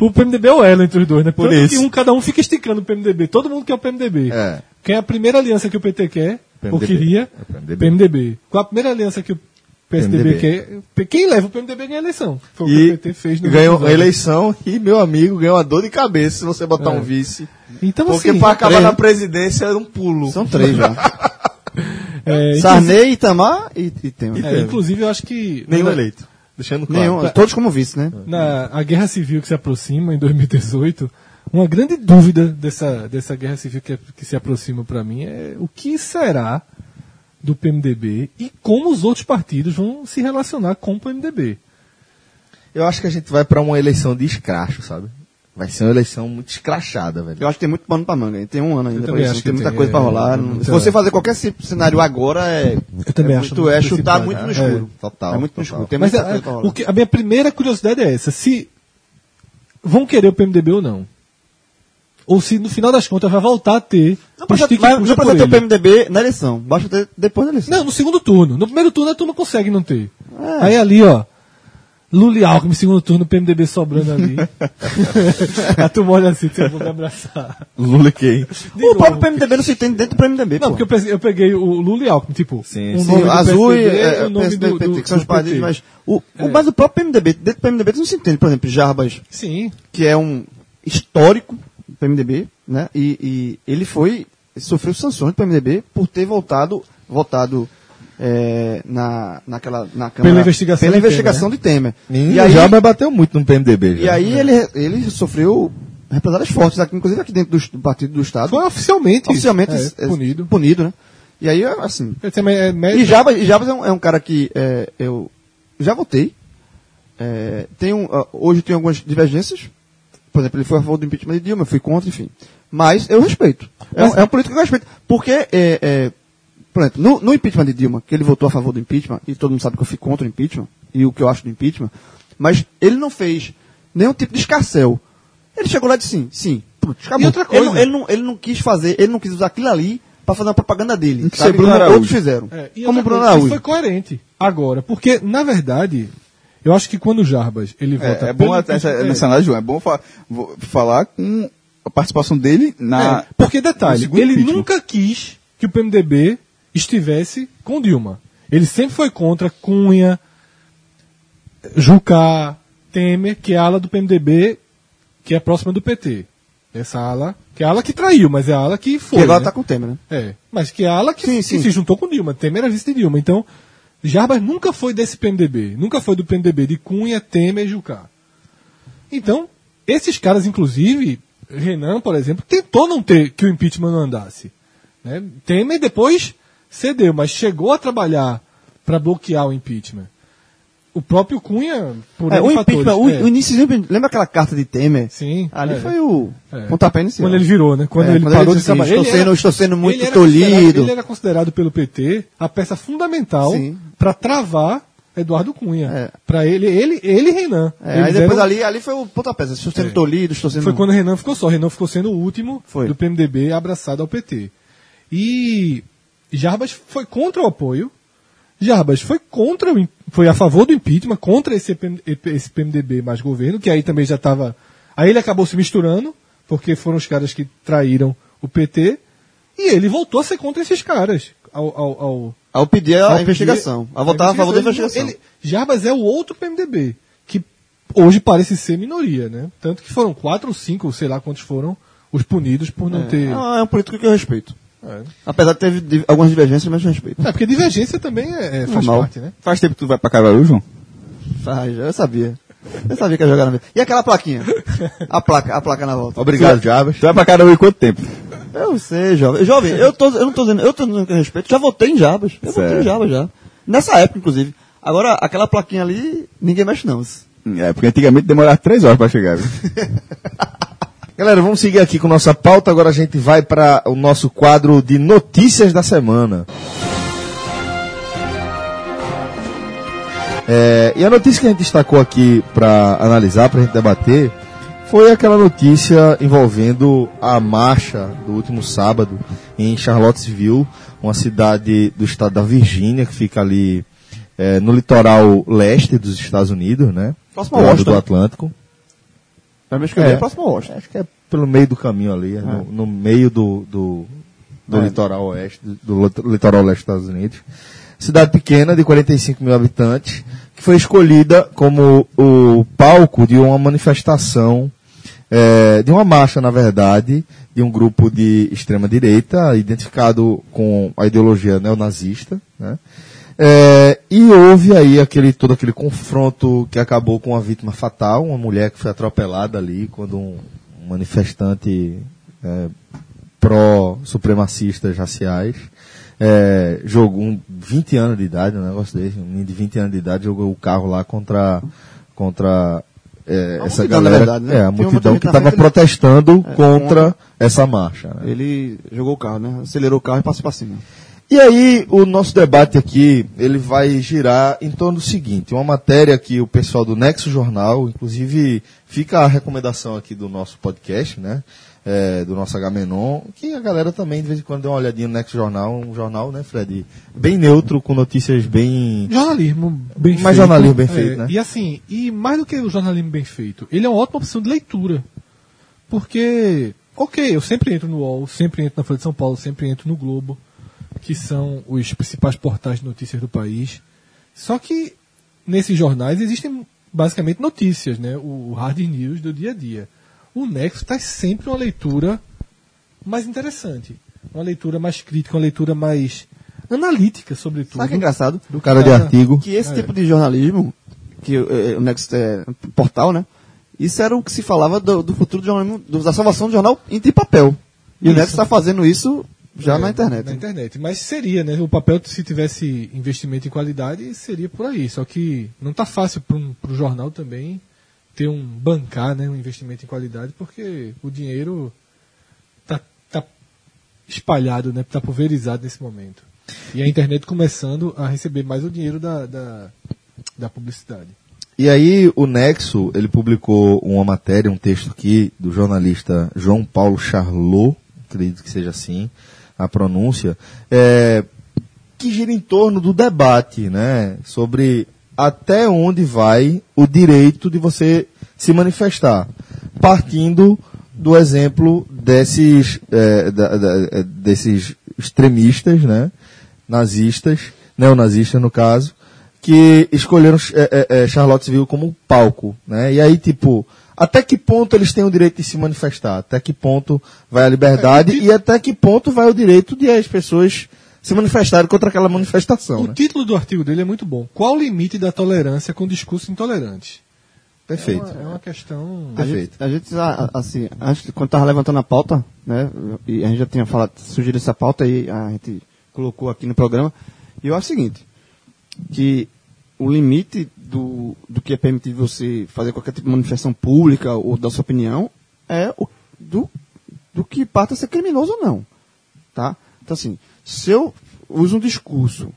O PMDB é o elo entre os dois, né? Por Tanto isso. que um, cada um fica esticando o PMDB. Todo mundo quer o PMDB. É. Quem é a primeira aliança que o PT quer, ou PMDB. queria, É PMDB. PMDB. Qual a primeira aliança que o PSDB PMDB. quer? Quem leva o PMDB ganha a eleição. Foi o que E o PT fez no ganhou a eleição e, meu amigo, ganhou uma dor de cabeça se você botar É. um vice. Então, Porque assim, pra acabar três, na presidência era um pulo. São três já. é, Sarney, Itamar e, e Temer. É, inclusive, eu acho que. Nenhum eleito. Deixando claro. Nenhum, todos como vice, né? Na a guerra civil que se aproxima em 2018, uma grande dúvida dessa, dessa guerra civil que, que se aproxima para mim é o que será do PMDB e como os outros partidos vão se relacionar com o PMDB. Eu acho que a gente vai pra uma eleição de escracho, sabe? Vai ser uma eleição muito escrachada, velho. Eu acho que tem muito pano pra manga. Tem um ano ainda pra isso. acho Tem que muita tem, coisa pra é, rolar. tem Não- Se você fazer qualquer cenário agora, é. Eu também é acho muito, é chutar muito no né? escuro. É, total, É muito total. no escuro. Tem Mas muita a, coisa pra rolar. o que, a minha primeira curiosidade é essa: se vão querer o PMDB ou não. Ou se no final das contas vai voltar a ter Não precisa, mas puxa não precisa ter o. PMDB na eleição. Basta ter depois da eleição. Não, no segundo turno. No primeiro turno a turma consegue não ter. É. Aí ali, ó. Lula e Alckmin, segundo turno, PMDB sobrando ali. a turma olha assim, você vai me abraçar. Lula e quem? De o novo. próprio PMDB não se entende dentro do PMDB. Não, pô. porque eu peguei, eu peguei o Lula e Alckmin, tipo, Sim, um sim. azul e PSDB, é, um nome PSD, do, do, PT, que são os do partidos, mas o, o- É. mas o próprio PMDB, dentro do PMDB não se entende, por exemplo, Jarbas, Sim, que é um histórico do PMDB, né? E, e ele foi, sofreu sanções do PMDB por ter voltado, votado é, na, naquela, na Câmara, Pela investigação pela de investigação de Temer. Menino, E aí, já bateu muito no PMDB. Já. e aí ele, ele sofreu represálias fortes, aqui, inclusive aqui dentro do, do Partido do Estado. foi oficialmente, oficialmente é, é, punido. punido, né? E aí, assim, é e. Jabas, e Jabas é, um, é um cara que é, eu já votei. É, tenho, ah, hoje tem algumas divergências. Por exemplo, ele foi a favor do impeachment de Dilma, eu fui contra, enfim. Mas eu respeito. É, Mas- um, é um político que eu respeito. Porque, é, é, por exemplo, no, no impeachment de Dilma, que ele votou a favor do impeachment, e todo mundo sabe que eu fui contra o impeachment, e o que eu acho do impeachment, mas ele não fez nenhum tipo de escarcel. Ele chegou lá e disse sim, sim. Pronto, acabou. E outra Ele, não, coisa- ele, não, ele não quis fazer, ele não quis usar aquilo ali para fazer uma propaganda dele. Isso Sabe? é Bruno Araújo. outros fizeram. É, e como Bruno Araújo. Isso foi coerente agora, porque, na verdade, eu acho que quando o Jarbas ele vota É, é bom até essa, nessa análise, João, é bom fa- falar com a participação dele na. É, porque detalhe, segundo ele impeachment. nunca quis que o PMDB estivesse com Dilma. Ele sempre foi contra Cunha, Jucá, Temer, que é a ala do PMDB que é próxima do PT. Essa ala, que é a ala que traiu, mas é a ala que foi. que agora né? tá com Temer, né? É, mas que é a ala que, Sim, que sim. se juntou com Dilma. Temer era vice de Dilma. Então, Jarbas nunca foi desse PMDB. Nunca foi do PMDB de Cunha, Temer e Jucá. Então, esses caras, inclusive, Renan, por exemplo, tentou não ter que o impeachment não andasse. Né? Temer depois cedeu, mas chegou a trabalhar para bloquear o impeachment. O próprio Cunha, por É, o fatores, impeachment, o, é. o início, lembra aquela carta de Temer? Sim. Ali é. foi o É. pontapé inicial. Quando ele virou, né? Quando É, ele quando parou ele de disse trabalhar. estou sendo- estou sendo muito ele era tolhido. Ele era considerado pelo PT a peça fundamental para travar Eduardo Cunha. É. Pra ele, ele, ele e Renan. É, aí depois eram- ali, ali foi o pontapé. Estou sendo É. tolhido, estou sendo... Foi quando o Renan ficou só. Renan ficou sendo o último Foi. do PMDB abraçado ao PT. E Jarbas foi contra o apoio. Jarbas foi contra foi a favor do impeachment, contra esse, esse PMDB mais governo, que aí também já estava. Aí ele acabou se misturando, porque foram os caras que traíram o PT, e ele voltou a ser contra esses caras. Ao, ao, ao, Ao pedir a ao pedir- investigação. A votar a favor da investigação. Ele- Jarbas é o outro PMDB, que hoje parece ser minoria, né? Tanto que foram quatro ou cinco, sei lá quantos foram, os punidos por não ter. Ah, é um político que eu respeito. É. Apesar de ter di- algumas divergências, mas respeito. É, porque divergência também é, é- faz Normal. parte, né? Faz tempo que tu vai pra Caruaru, João? Faz, eu sabia. Eu sabia que ia jogar na mesa. E aquela plaquinha? A placa, a placa na volta. Obrigado, Jabas. Tu vai pra Caruaru em quanto tempo? Eu sei, jovem. Jovem, eu, tô, eu não tô dizendo, eu tô dizendo que eu respeito. Já votei em Jabas. Eu votei Certo. em Jabas já. Nessa época, inclusive. Agora, aquela plaquinha ali, ninguém mexe não. É, porque antigamente demorava três horas pra chegar. viu? Galera, vamos seguir aqui com nossa pauta. Agora a gente vai para o nosso quadro de notícias da semana. É, e a notícia que a gente destacou aqui para analisar, para a gente debater, foi aquela notícia envolvendo a marcha do último sábado em Charlottesville, uma cidade do estado da Virgínia, que fica ali é, no litoral leste dos Estados Unidos, né? Próximo do Atlântico. Acho que é, É. próximo ao Washington. Acho que é pelo meio do caminho ali, é no, no meio do, do, do É. litoral oeste, do, do lit- litoral leste dos Estados Unidos. Cidade pequena, de 45 mil habitantes, que foi escolhida como o palco de uma manifestação, eh, de uma marcha, na verdade, de um grupo de extrema-direita, identificado com a ideologia neonazista, né? É, e houve aí aquele, todo aquele confronto que acabou com uma vítima fatal, uma mulher que foi atropelada ali quando um, manifestante é, pró-supremacistas raciais é, jogou um 20 anos de idade, um negócio desse, um menino de 20 anos de idade jogou o carro lá contra, contra é, essa galera, verdade, né? é, a multidão que estava ele- protestando É, contra essa marcha. né? Ele jogou o carro, né? Acelerou o carro e passou pra cima. E aí, o nosso debate aqui, ele vai girar em torno do seguinte, uma matéria que o pessoal do Nexo Jornal, inclusive fica a recomendação aqui do nosso podcast, né? É, do nosso Agamenon, que a galera também de vez em quando dê uma olhadinha no Nexo Jornal, um jornal, né, Fred? Bem neutro, com notícias bem... Jornalismo bem Mais feito. jornalismo bem É, feito, né? E assim, e mais do que o jornalismo bem feito, ele é uma ótima opção de leitura. Porque, ok, eu sempre entro no UOL, sempre entro na Folha de São Paulo, sempre entro no Globo, que são os principais portais de notícias do país. Só que nesses jornais existem basicamente notícias, né? O hard news do dia a dia. O Nexo traz sempre uma leitura mais interessante. Uma leitura mais crítica, uma leitura mais analítica, sobretudo. Sabe o que é engraçado? Do cara de Cara, artigo. Que esse É. tipo de jornalismo, que eh, o Next é portal, né? Isso era o que se falava do, do futuro do jornalismo, da salvação do jornal em papel. E o Isso. Next está fazendo isso já É, na internet. Na internet. Mas seria, né? O papel, se tivesse investimento em qualidade, seria por aí. Só que não tá fácil para o jornal também ter um bancar, né? Um investimento em qualidade, porque o dinheiro tá, tá espalhado, né? Tá pulverizado nesse momento. E a internet começando a receber mais o dinheiro da, da, da publicidade. E aí o Nexo, ele publicou uma matéria, um texto aqui do jornalista João Paulo Charlot, acredito que seja assim a pronúncia, é, que gira em torno do debate, né, sobre até onde vai o direito de você se manifestar, partindo do exemplo desses, é, da- da- é, desses extremistas, né, nazistas, neonazistas no caso, que escolheram é, é, é, Charlottesville como palco, né? E aí, tipo, até que ponto eles têm o direito de se manifestar? Até que ponto vai a liberdade É, e- e até que ponto vai o direito de as pessoas se manifestarem contra aquela manifestação, O né? título do artigo dele é muito bom. Qual o limite da tolerância com discurso intolerante? Perfeito. É uma, é uma questão. Gente, Perfeito. a gente, a- a- assim, antes, de- quando tava levantando a pauta, né, e a gente já tinha falado, sugerido essa pauta e a gente colocou aqui no programa, e eu acho o seguinte, que o limite do, do que é permitido você fazer qualquer tipo de manifestação pública ou da sua opinião é o, do, do que parte a ser criminoso ou não, tá? Então assim, se eu uso um discurso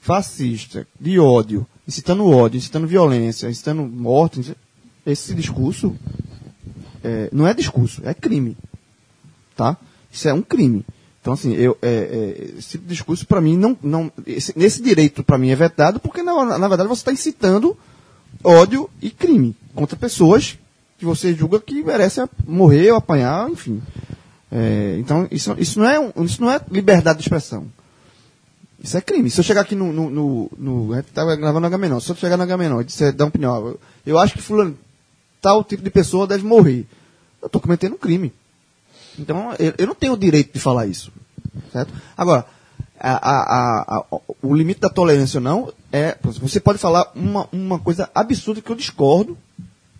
fascista, de ódio, incitando ódio, incitando violência, incitando morte, esse discurso é, não é discurso, é crime. Tá? Isso é um crime. Então, assim, eu, é, é, esse discurso, para mim, não. não esse, nesse direito, para mim, é vetado, porque, na, na verdade, você está incitando ódio e crime contra pessoas que você julga que merecem morrer ou apanhar, enfim. É, então, isso, isso, não é, isso não é liberdade de expressão. Isso é crime. Se eu chegar aqui no. no, no, no a tava gravando no Agamenon. Se eu chegar no Agamenon e disser, dar uma opinião, eu, eu acho que fulano, tal tipo de pessoa deve morrer. Eu estou cometendo um crime. Então, eu, eu não tenho o direito de falar isso. Certo? Agora, a- a- a- o limite da tolerância ou não é. Você pode falar uma, uma coisa absurda que eu discordo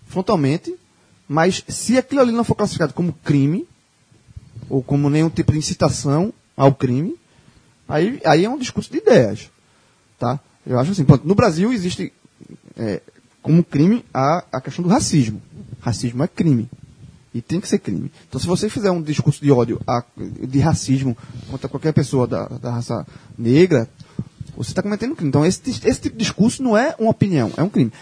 frontalmente, mas se aquilo ali não for classificado como crime, ou como nenhum tipo de incitação ao crime, aí, aí é um discurso de ideias. Tá? Eu acho assim, pronto, no Brasil existe é, como crime a, a questão do racismo. Racismo é crime. E tem que ser crime. Então, se você fizer um discurso de ódio, de racismo contra qualquer pessoa da, da raça negra, você está cometendo um crime. Então, esse, esse tipo de discurso não é uma opinião, é um crime.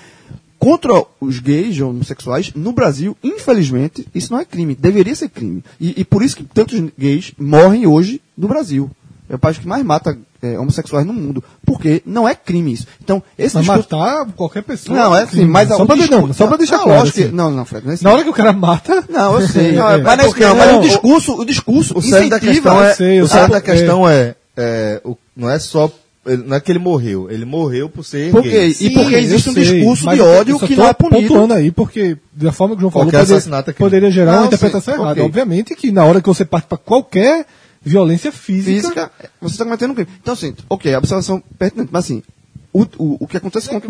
Contra os gays ou homossexuais, no Brasil, infelizmente, isso não é crime. Deveria ser crime. E, e por isso que tantos gays morrem hoje no Brasil. É o país que mais mata é, homossexuais no mundo. Porque não é crime isso. Então, esse Mas discurso. matar qualquer pessoa. Não, é assim, crime. mas só pra, discurso- não, só pra deixar não, claro. lógico que- assim. Não, não, Fred, não é assim. Na hora que o cara mata. Não, eu sei. É, mas, é não, porque não, mas não, o discurso, o discurso O cerne da incentiva. questão é, eu sei, eu o cerne sei, da é. questão é, é, o- não é só ele- não é que ele morreu, ele morreu por ser Por quê? gay. E porque existe um sei, discurso mas de ódio que não é punido. pontuando aí, porque da forma que o João falou, poderia, é poderia gerar Não, uma interpretação sim, errada. ok. Obviamente que na hora que você parte para qualquer violência física, Física, você está cometendo um crime. Então, assim, ok, a observação pertinente, mas assim, o, o, o que acontece com,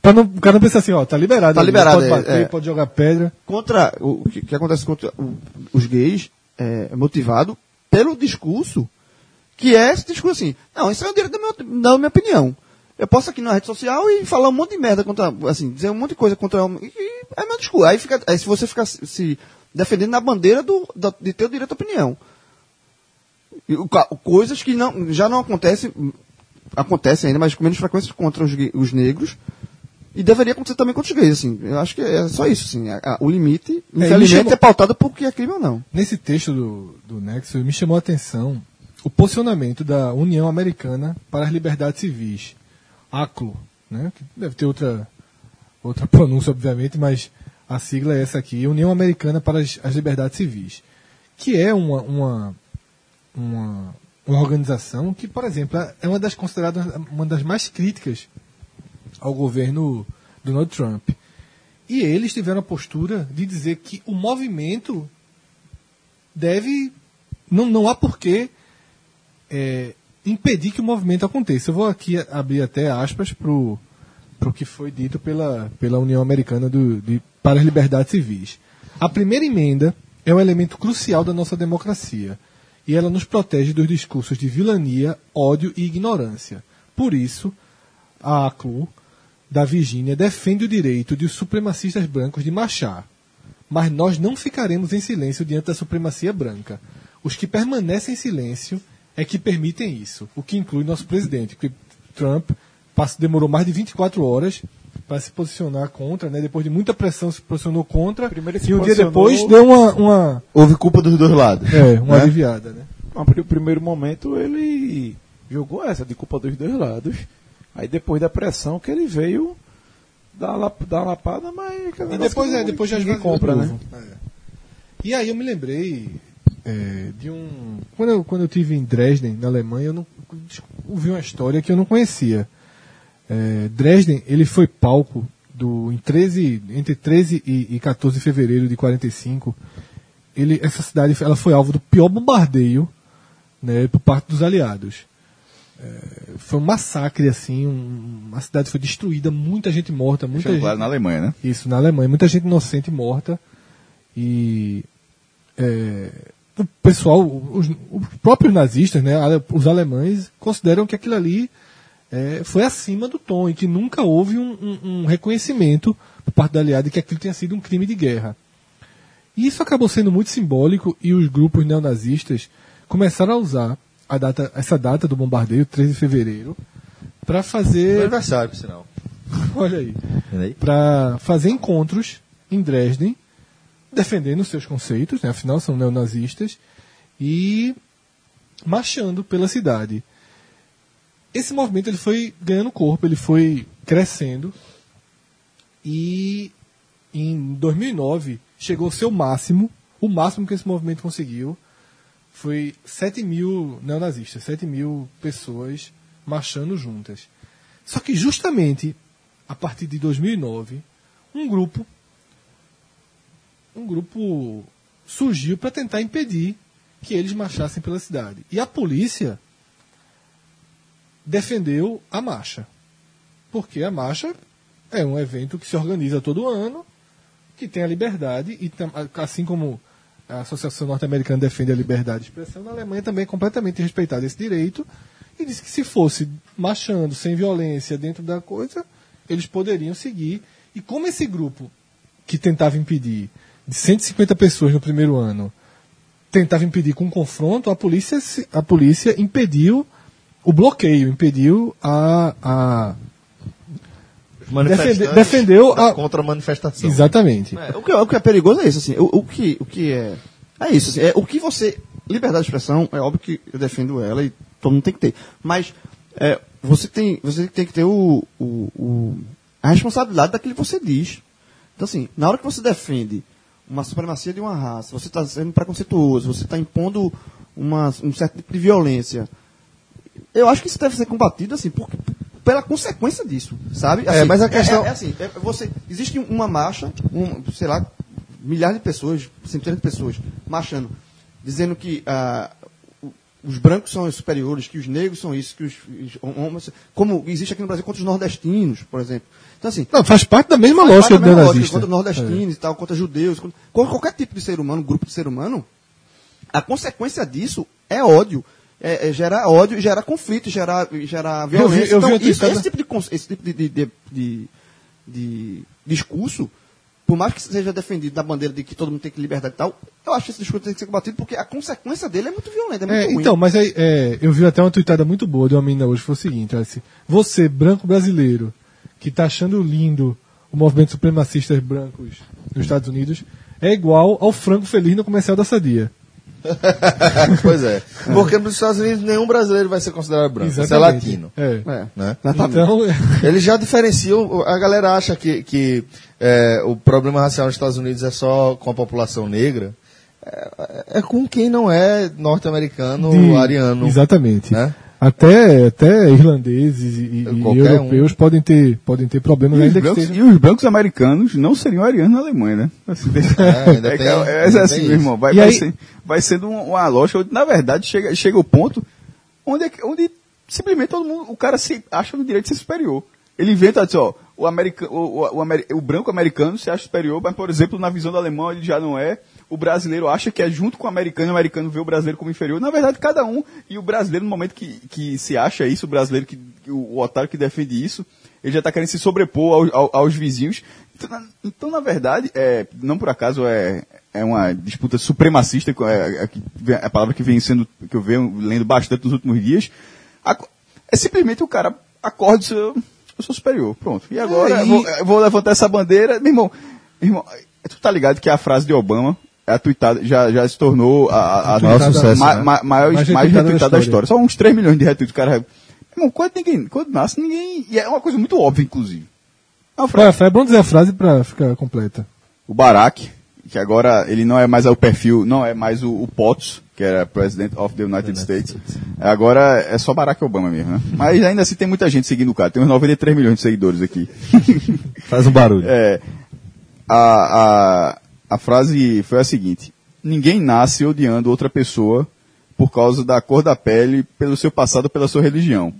pra não, o cara não pensar assim, ó, tá liberado. Tá ali, liberado, Pode é, bater, é. pode jogar pedra. contra o, que, que acontece contra o- os gays é, motivado pelo discurso que é esse discurso assim, não, isso é o direito da minha, da minha opinião. Eu posso aqui na rede social e falar um monte de merda contra, assim, dizer um monte de coisa contra é meu discurso. Aí fica, aí se você ficar se, defendendo na bandeira do, da, de ter o direito à opinião. Coisas que não, já não acontecem, acontecem ainda, mas com menos frequência contra os, os negros, e deveria acontecer também contra os gays, assim. Eu acho que é só isso, assim. A- a- o limite, me infelizmente, chamou- é pautado por que é crime ou não. Nesse texto do, do Nexo, me chamou a atenção o posicionamento da União Americana para as Liberdades Civis, ACLO, né? que deve ter outra, outra pronúncia, obviamente, mas a sigla é essa aqui, União Americana para as, as Liberdades Civis, que é uma, uma, uma, uma organização que, por exemplo, é uma das consideradas uma das mais críticas ao governo Donald Trump. E eles tiveram a postura de dizer que o movimento deve. Não, não há porquê é, impedir que o movimento aconteça. Eu vou aqui abrir até aspas para o que foi dito pela, pela União Americana do, de, para as Liberdades Civis. A primeira emenda é um elemento crucial da nossa democracia e ela nos protege dos discursos de vilania, ódio e ignorância. Por isso, a ACLU da Virgínia defende o direito de os supremacistas brancos de marchar. Mas nós não ficaremos em silêncio diante da supremacia branca. Os que permanecem em silêncio é que permitem isso, o que inclui nosso presidente, porque Trump demorou mais de 24 horas para se posicionar contra, né? depois de muita pressão se posicionou contra, Primeiro ele e se um dia depois deu uma, uma, Houve culpa dos dois lados. é, uma né? aliviada. Né? No pri- primeiro momento ele jogou essa de culpa dos dois lados. Aí depois da pressão que ele veio dar uma lapada, mas. E depois, é, depois já ninguém compra, de né? novo. É. E aí eu me lembrei é, de um. Quando eu, quando eu tive em Dresden, na Alemanha, eu não, ouvi uma história que eu não conhecia. É, Dresden, ele foi palco do, em 13, entre 13 e, e 14 de fevereiro de 45. Ele, essa cidade ela foi alvo do pior bombardeio né, por parte dos aliados. É, foi um massacre, assim, um, a cidade foi destruída, muita gente morta, muita gente... claro, na Alemanha, né? Isso, na Alemanha. Muita gente inocente morta. E é, o pessoal, os, os próprios nazistas, né, os alemães, consideram que aquilo ali é, foi acima do tom e que nunca houve um, um- um reconhecimento por parte da aliada de que aquilo tinha sido um crime de guerra. E isso acabou sendo muito simbólico e os grupos neonazistas começaram a usar a data, essa data do bombardeio, 13 de fevereiro, para Meu fazer aniversário, por sinal. olha aí, aí? para fazer encontros em Dresden, defendendo seus conceitos, né, afinal são neonazistas, e marchando pela cidade. Esse movimento ele foi ganhando corpo, ele foi crescendo, e em 2009 chegou ao seu máximo, o máximo que esse movimento conseguiu foi 7 mil neonazistas, 7 mil pessoas marchando juntas. Só que justamente a partir de 2009, um grupo, um grupo surgiu para tentar impedir que eles marchassem pela cidade. E a polícia defendeu a marcha. Porque a marcha é um evento que se organiza todo ano, que tem a liberdade, e assim como a Associação Norte-Americana defende a liberdade de expressão, na Alemanha também é completamente respeitado esse direito, e disse que se fosse marchando sem violência dentro da coisa, eles poderiam seguir. E como esse grupo que tentava impedir, de 150 pessoas no primeiro ano, tentava impedir com confronto, a polícia, a polícia impediu o bloqueio, impediu a, a Defende- defendeu a- contra a manifestação. exatamente. É, o, que, o que é perigoso é isso, assim. O, o que, o que é. É isso, assim. É, o que você. Liberdade de expressão, é óbvio que eu defendo ela e todo mundo tem que ter. Mas é, você, tem, você tem que ter o, o, o- a responsabilidade daquilo que você diz. Então, assim, na hora que você defende uma supremacia de uma raça, você está sendo preconceituoso, você está impondo uma, um certo tipo de violência. Eu acho que isso deve ser combatido, assim, por, pela consequência disso, sabe? É, Assim, mas a questão- É, é assim, é, você, existe uma marcha, um, sei lá, milhares de pessoas, centenas de pessoas, marchando, dizendo que ah, os brancos são os superiores, que os negros são isso, que os, homens... Como existe aqui no Brasil contra os nordestinos, por exemplo. Então, assim, Não, faz parte da mesma lógica do da mesma lógica. Contra nordestinos e tal, contra judeus, contra, contra qualquer tipo de ser humano, grupo de ser humano, a consequência disso é ódio. É, é gerar ódio, gerar conflito, gerar, gerar vi- violência. eu vi então, uma isso, tweetada- esse tipo, de, esse tipo de, de, de, de- discurso, por mais que seja defendido da bandeira de que todo mundo tem que liberdade e tal, eu acho que esse discurso tem que ser combatido porque a consequência dele é muito violenta, é muito É, ruim. então, mas aí, é, eu vi até uma tweetada muito boa de uma menina hoje, que foi o seguinte, assim, você, branco brasileiro, que tá achando lindo o movimento supremacistas brancos nos Estados Unidos, é igual ao frango feliz no comercial da Sadia. pois é. Porque nos Estados Unidos nenhum brasileiro vai ser considerado branco. Você é Exatamente. latino. É. É, Né? exatamente. Então, Eles já diferenciam. A galera acha que, que é, o problema racial nos Estados Unidos é só com a população negra. É, é com quem não é norte-americano, de- ariano. Exatamente. né? Até, até irlandeses e, e europeus podem, ter, podem ter problemas E os, ainda que brancos, e os brancos americanos não seriam arianos na Alemanha, né? Assim, É, ainda é, tem- é- é ainda assim, meu irmão. Vai, vai, aí- ser- vai sendo um- uma lógica. onde, Na verdade, chega, chega o ponto onde, é onde simplesmente todo mundo, o cara se acha no direito de ser superior. Ele inventa assim, ó, o, america, o, o, o o branco americano se acha superior, mas, por exemplo, na visão do alemão ele já não é. O brasileiro acha que é junto com o americano, o americano vê o brasileiro como inferior. Na verdade, cada um, e o brasileiro, no momento que, que se acha isso, o brasileiro, que, o, o otário que defende isso, ele já está querendo se sobrepor ao- ao- aos vizinhos. Então na, então, na verdade, é, não por acaso é, é uma disputa supremacista, é, é, é a palavra que vem sendo, que eu venho lendo bastante nos últimos dias. É simplesmente o cara acorda e diz, eu, eu sou superior, pronto. E agora É, eu e- vou, eu vou levantar essa bandeira. Meu irmão, irmão, tu tá ligado que a frase de Obama é a tweetada, já, já se tornou a, a, a Maior tweetada- sucesso, ma- né? ma- maior, Mais mais, retweetada da história. Só uns 3 milhões de retweets, cara. Irmão, quando, ninguém, quando nasce, ninguém. E é uma coisa muito óbvia, inclusive. É frase- Foi, é bom dizer a frase pra ficar completa. o Barack, que agora ele não é mais o perfil, não é mais o, o POTUS, que era President of the United States. Agora é só Barack Obama mesmo, né? Mas ainda assim tem muita gente seguindo o cara. Tem uns 93 milhões de seguidores aqui. Faz um barulho. É, a, a, a frase foi a seguinte: Ninguém nasce odiando outra pessoa por causa da cor da pele, pelo seu passado, pela sua religião.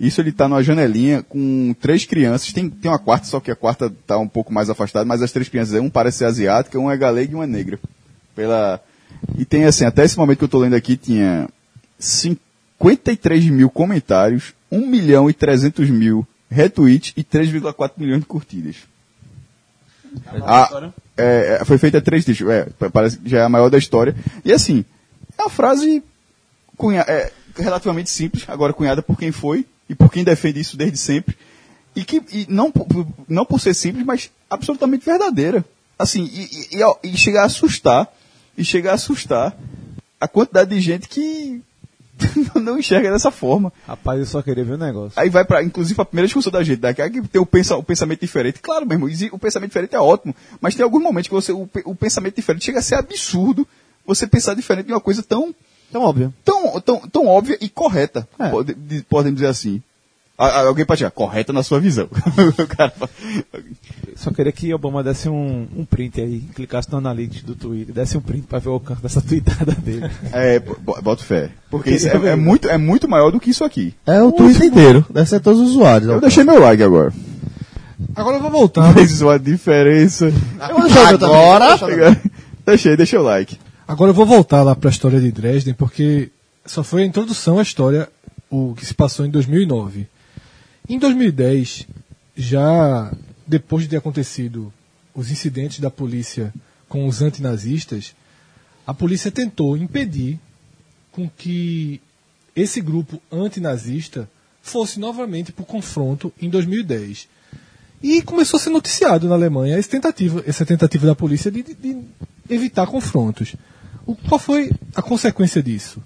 Isso ele tá numa janelinha com três crianças, tem, tem uma quarta, só que a quarta tá um pouco mais afastada, mas as três crianças, um parece ser asiática, um é galega e uma é negra. Pela... E tem assim, até esse momento que eu tô lendo aqui, tinha 53 mil comentários, 1 milhão e 300 mil retweets e 3,4 milhões de curtidas. Ah, é, é, foi feita três discos, é, pa- parece que já é a maior da história. E assim, é uma frase cunha, é, relativamente simples, agora cunhada por quem foi e por quem defende isso desde sempre. e que e não, não por ser simples, mas absolutamente verdadeira. Assim, e, e, e, e chegar a assustar, e chegar a assustar a quantidade de gente que não enxerga dessa forma. Rapaz, eu só queria ver o negócio. Aí vai para, inclusive, a primeira discussão da gente, né? Que é que tem o, pensa, o pensamento diferente. Claro, meu irmão, exi- o pensamento diferente é ótimo, mas tem alguns momentos que você, o, o pensamento diferente chega a ser absurdo você pensar diferente de uma coisa tão, Então, óbvio. tão, tão, tão óbvia e correta, É. pode- de- podemos dizer assim. Alguém pode dizer, correta na sua visão. o cara Só queria que Obama desse um, um print aí, clicasse no Analytics do Twitter, desse um print pra ver o alcance dessa tweetada dele. é, bo- bota fé. Porque isso é, é muito, é muito maior do que isso aqui. É o Twitter inteiro. Deve ser todos os usuários. Eu deixei meu like agora. Agora eu vou voltar. Fez uma diferença. O Agora, o meu. deixei, deixei o like. Agora eu vou voltar lá para a história de Dresden, porque só foi a introdução à história o que se passou em 2009. Em 2010, já depois de ter acontecido os incidentes da polícia com os antinazistas, a polícia tentou impedir com que esse grupo antinazista fosse novamente para o confronto em 2010. E começou a ser noticiado na Alemanha essa tentativa, essa tentativa da polícia de, de- de evitar confrontos. O, qual foi a consequência disso?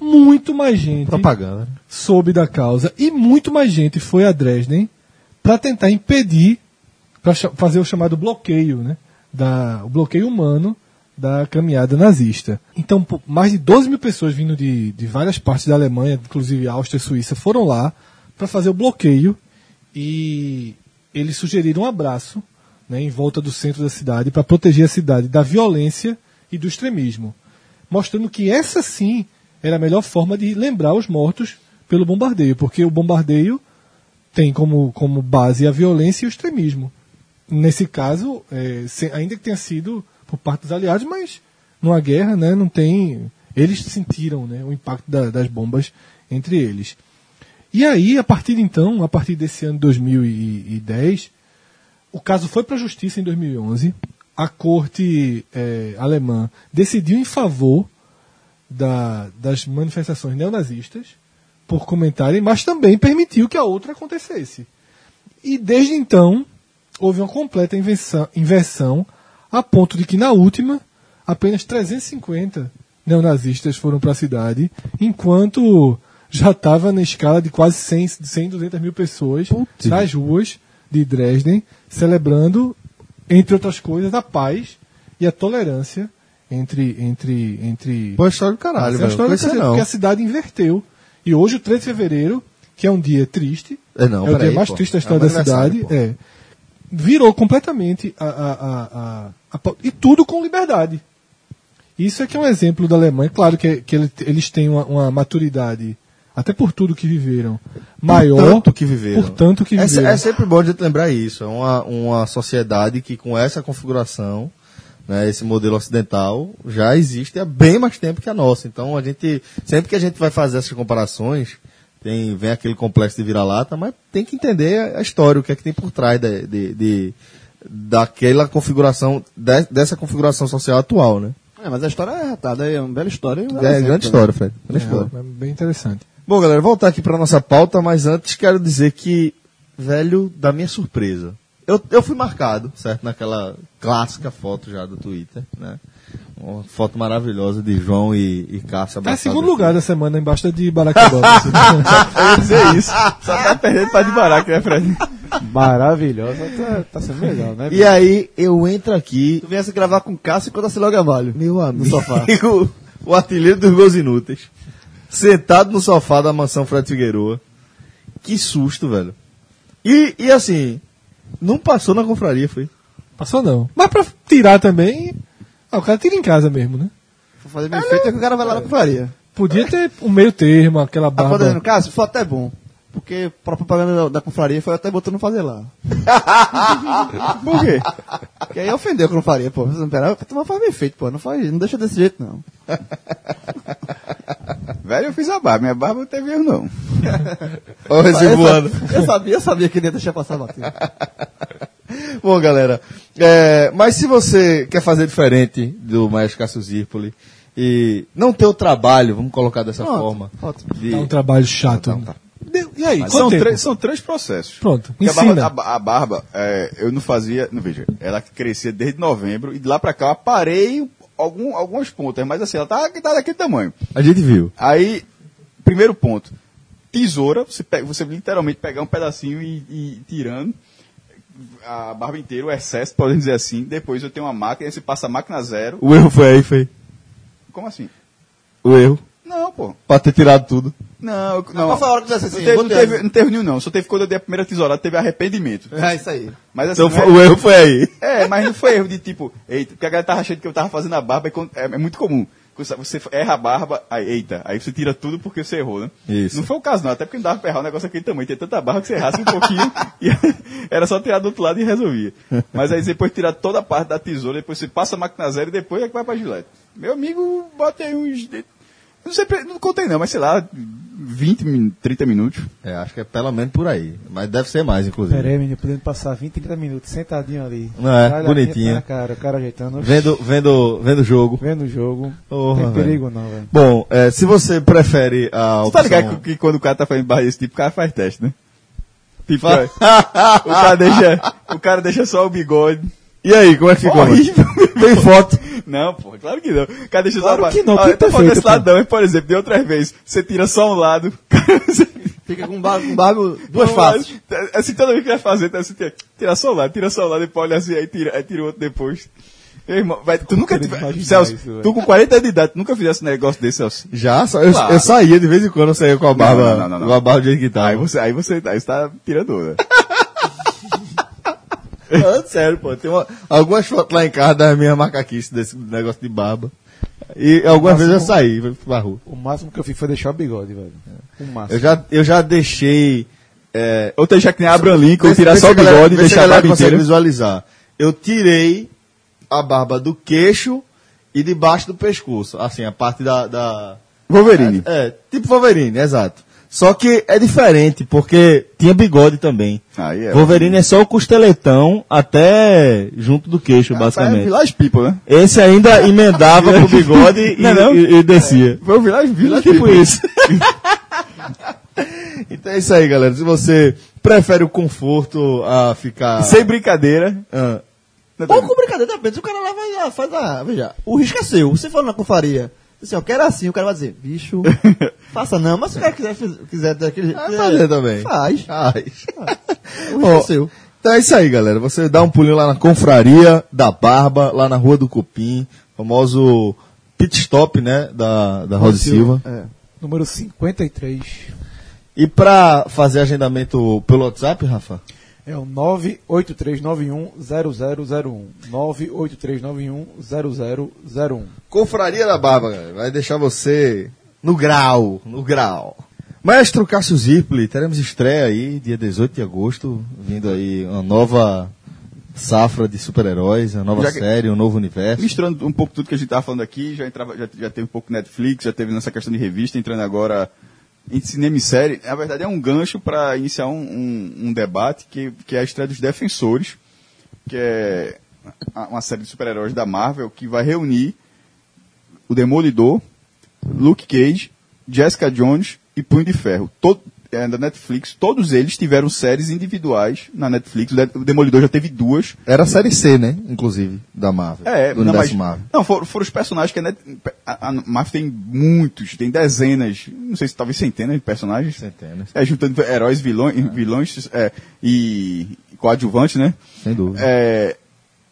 Muito mais gente Propaganda. né? soube da causa e muito mais gente foi a Dresden para tentar impedir, para fazer o chamado bloqueio, né? Da, o bloqueio humano da caminhada nazista. Então, mais de 12 mil pessoas vindo de, de várias partes da Alemanha, inclusive Áustria e Suíça, foram lá para fazer o bloqueio e eles sugeriram um abraço né, em volta do centro da cidade para proteger a cidade da violência e do extremismo, mostrando que essa sim era a melhor forma de lembrar os mortos pelo bombardeio, porque o bombardeio tem como, como base a violência e o extremismo. Nesse caso, é, ainda que tenha sido por parte dos aliados, mas numa guerra, né, não tem. Eles sentiram né, o impacto da- das bombas entre eles. E aí, a partir de então, a partir desse ano 2010, o caso foi para a justiça em 2011. A corte eh, alemã decidiu em favor da- das manifestações neonazistas por comentarem, mas também permitiu que a outra acontecesse. E desde então, houve uma completa invenção- inversão, a ponto de que na última, apenas 350 neonazistas foram para a cidade, enquanto já estava na escala de quase 100, 100 200 mil pessoas Putz. nas ruas de Dresden, celebrando, entre outras coisas, a paz e a tolerância entre. entre, entre Pô, história do caralho, é velho. história do não. porque a cidade inverteu. E hoje, o 13 de fevereiro, que é um dia triste, É, não, é o dia mais pô. triste da É história um da cidade, aniversário, é, virou completamente a, a, a, a- e tudo com liberdade. Isso é que é um exemplo da Alemanha. Claro que, que ele- eles têm uma, uma maturidade, até por tudo que viveram, maior. tanto que viveram. Por tanto que É, viveram. é sempre bom gente lembrar isso. É uma, uma sociedade que com essa configuração, né, esse modelo ocidental, já existe há bem mais tempo que a nossa. Então a gente, sempre que a gente vai fazer essas comparações, tem, vem aquele complexo de vira-lata, mas tem que entender a história, o que é que tem por trás de, de- de- daquela configuração, de- dessa configuração social atual, né? É, mas a história é retada, é uma bela história. um É, exemplo, grande né? história, Fred. Grande história. É, é bem interessante. Bom, galera, voltar aqui para nossa pauta, mas antes quero dizer que, velho, da minha surpresa, eu, eu fui marcado, certo, naquela clássica foto já do Twitter, né? Uma foto maravilhosa de João e, e Cássio Tá em segundo aqui. lugar da semana, embaixo de Barack Obama. assim. Eu ia dizer isso. Só tá perdendo pra de baraca, né, Fred? Maravilhosa, tá, tá sendo legal, né? E aí eu entro aqui, Tu viesse gravar com Cássio enquanto Aciló Gamalho. meu amigo, No sofá. o artilheiro dos gols inúteis, sentado no sofá da mansão Fred Figueroa. Que susto, velho. E, e assim, não passou na confraria, foi. Passou não. Mas pra tirar também. Ah, o cara tira em casa mesmo, né? For fazer bem feito é que o cara vai lá na confraria. Podia ter um meio termo, aquela barba. dizendo, Cássio, foi até bom. Porque a propaganda da, da confraria foi até botando fazer lá. Por quê? Porque aí ofendeu a confraria, pô. Você não pera, tu não faz bem feito, pô. Não faz, não deixa desse jeito, não. Velho, eu fiz a barba. Minha barba não teve erro, não. Olha o voando. sabia, eu sabia, eu sabia que ele ia deixar passar batendo. Bom, galera, é, mas se você quer fazer diferente do Maestro Cássio Zirpoli e não ter o trabalho, vamos colocar dessa Pronto, forma, ótimo. de, um trabalho chato. Então tá. de de- e aí? São, tempo? três, são três processos. Pronto, Porque a barba, a a barba, é, eu não fazia. Não, veja, ela crescia desde novembro e de lá pra cá eu parei algum, algumas pontas, mas assim, ela tá, tá daquele tamanho. A gente viu. Aí, primeiro ponto: tesoura, você, pega, você literalmente pegar um pedacinho e, e ir tirando a barba inteira, o excesso, podemos dizer assim. Depois eu tenho uma máquina, você passa a máquina zero. O erro foi aí, foi. Como assim? O erro. Não, pô. Pra ter tirado tudo. Não, não. A hora que você disse Não assim? teve, não, tirar teve, não teve nenhum, não. Só teve quando eu dei a primeira tesourada, teve arrependimento. É isso aí. Mas assim, Então não é- o erro foi aí. É, mas não foi erro de tipo, eita, porque a galera tava achando que eu tava fazendo a barba, quando- é, é muito comum. Você erra a barba, aí, eita, aí você tira tudo porque você errou, né? Isso. Não foi o caso, não, até porque não dava pra errar o negócio aquele tamanho. Tem tanta barba que você errasse um pouquinho e era só tirar do outro lado e resolvia. Mas aí depois tirar toda a parte da tesoura, depois você passa a máquina zero e depois é que vai pra gilete. Meu amigo, bota aí uns. Não sei, não contei não, mas sei lá, 20, min- 30 minutos. É, acho que é pelo menos por aí. Mas deve ser mais, inclusive. Pera aí, menino, podendo passar 20, 30 minutos sentadinho ali. Não é? Bonitinho. Cara, o cara ajeitando. Vendo, vendo, vendo o jogo. Vendo o jogo. Porra, não tem velho. perigo não, velho. Bom, é, se você prefere a Você tá opção... ligado que, que quando o cara tá fazendo barra desse tipo, o cara faz teste, né? Tipo, o, cara deixa, o cara deixa só o bigode. E aí, como é que ficou? Horrível. Tem foto. Não, pô, claro que não. Cara deixa Claro só que não, Ah, tem eu tô que ter falando feito, desse pô. lado não, mas, por exemplo, de outras vezes, você tira só um lado. Fica com com barba duas Um faces. lado. Assim, toda vez que vai fazer, então, você tira, tira só um lado, tira só um lado, depois olha assim, aí tira, aí tira o outro depois. Meu irmão, vai, tu nunca querendo tive, imaginar Celso, isso, tu com 40 anos de idade, tu nunca fizesse um negócio desse, Celso. Já, eu, Claro. eu saía de vez em quando, eu saía com a barba, não, não, não. com a barba que tá. Aí você, aí você, aí você tá tirando, né? Falando sério, pô. Tem uma- algumas fotos lá em casa das minhas macaquices desse negócio de barba. E algumas vezes eu saí pra rua. O máximo que eu fiz foi deixar o bigode, velho. O máximo. Eu já, eu já deixei. É, Ou deixar que nem Abraham Lincoln, tirar só o a galera- bigode e deixar a galera barba inteira. visualizar. Eu tirei a barba do queixo e debaixo do pescoço. Assim, a parte da. da Wolverine. é, tipo Wolverine, exato. Só que é diferente, porque tinha bigode também. Aí é. Wolverine é só o costeletão até junto do queixo, É basicamente. Village People, né? Esse ainda emendava pro bigode e, Não é não? e- e descia. Foi o Village, Village Tipo People. isso. então é isso aí, galera. Se você prefere o conforto a ficar. Sem brincadeira. Ah, Ou com brincadeira, depende. Se o cara lá vai, ah, faz a. Veja, o risco é seu. Se for na confraria, assim, eu quero assim, o cara vai dizer, bicho, faça não. Mas se o cara quiser, quiser daquele jeito. vai é, fazer também. Faz. Faz. O Ó, é seu. Então é isso aí, galera. Você dá um pulinho lá na Confraria da Barba, lá na Rua do Cupim, famoso pit stop, né, da, da Rosa e Silva. É. Número 53 E pra fazer agendamento pelo WhatsApp, Rafa? É o 983910001. 983910001. Confraria da Barba, galera. Vai deixar você no grau, no grau. Maestro Cássio Zirpli, teremos estreia aí, dia 18 de agosto, vindo aí uma nova safra de super-heróis, uma nova que- série, um novo universo. Misturando um pouco tudo que a gente tava falando aqui, já, entrava, já, já teve um pouco Netflix, já teve nessa questão de revista, entrando agora em cinema e série. Na verdade, é um gancho para iniciar um, um, um debate que, que é a estreia dos Defensores, que é uma série de super-heróis da Marvel que vai reunir o Demolidor, Luke Cage, Jessica Jones e Punho de Ferro. Todo, da Netflix, todos eles tiveram séries individuais na Netflix. O De- O Demolidor já teve duas. Era a série C, né? Inclusive, da Marvel. É, do não, mas, Marvel. não foram, foram os personagens que a, Net, a, a Marvel tem muitos, tem dezenas, não sei se talvez centenas de personagens. Centenas. É, juntando heróis, vilões, vilões é, e coadjuvantes, né? Sem dúvida. É,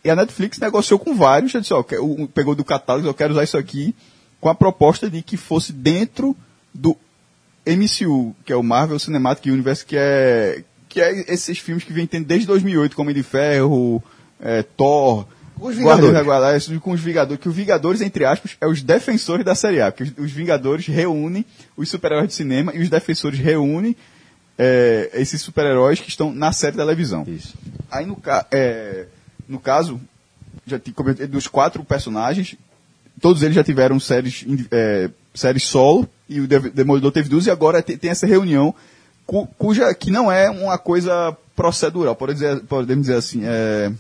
e a Netflix negociou com vários, já disse, ó, pegou do catálogo, eu quero usar isso aqui, com a proposta de que fosse dentro do MCU, que é o Marvel Cinematic Universe, que é, que é esses filmes que vem tendo desde 2008, como Homem de Ferro, é, Thor, Os Vingadores. da Galáxia, com os Vingadores, que os Vingadores, entre aspas, é os defensores da série A, porque os, Vingadores reúnem os super-heróis de cinema e os defensores reúnem é, esses super-heróis que estão na série de televisão. Isso. Aí no, é, no caso, já dos quatro personagens, todos eles já tiveram séries, é, séries solo, e o De- Demolidor teve duas, e agora te- tem essa reunião, cu- cuja, que não é uma coisa procedural, pode dizer, podemos dizer assim, é,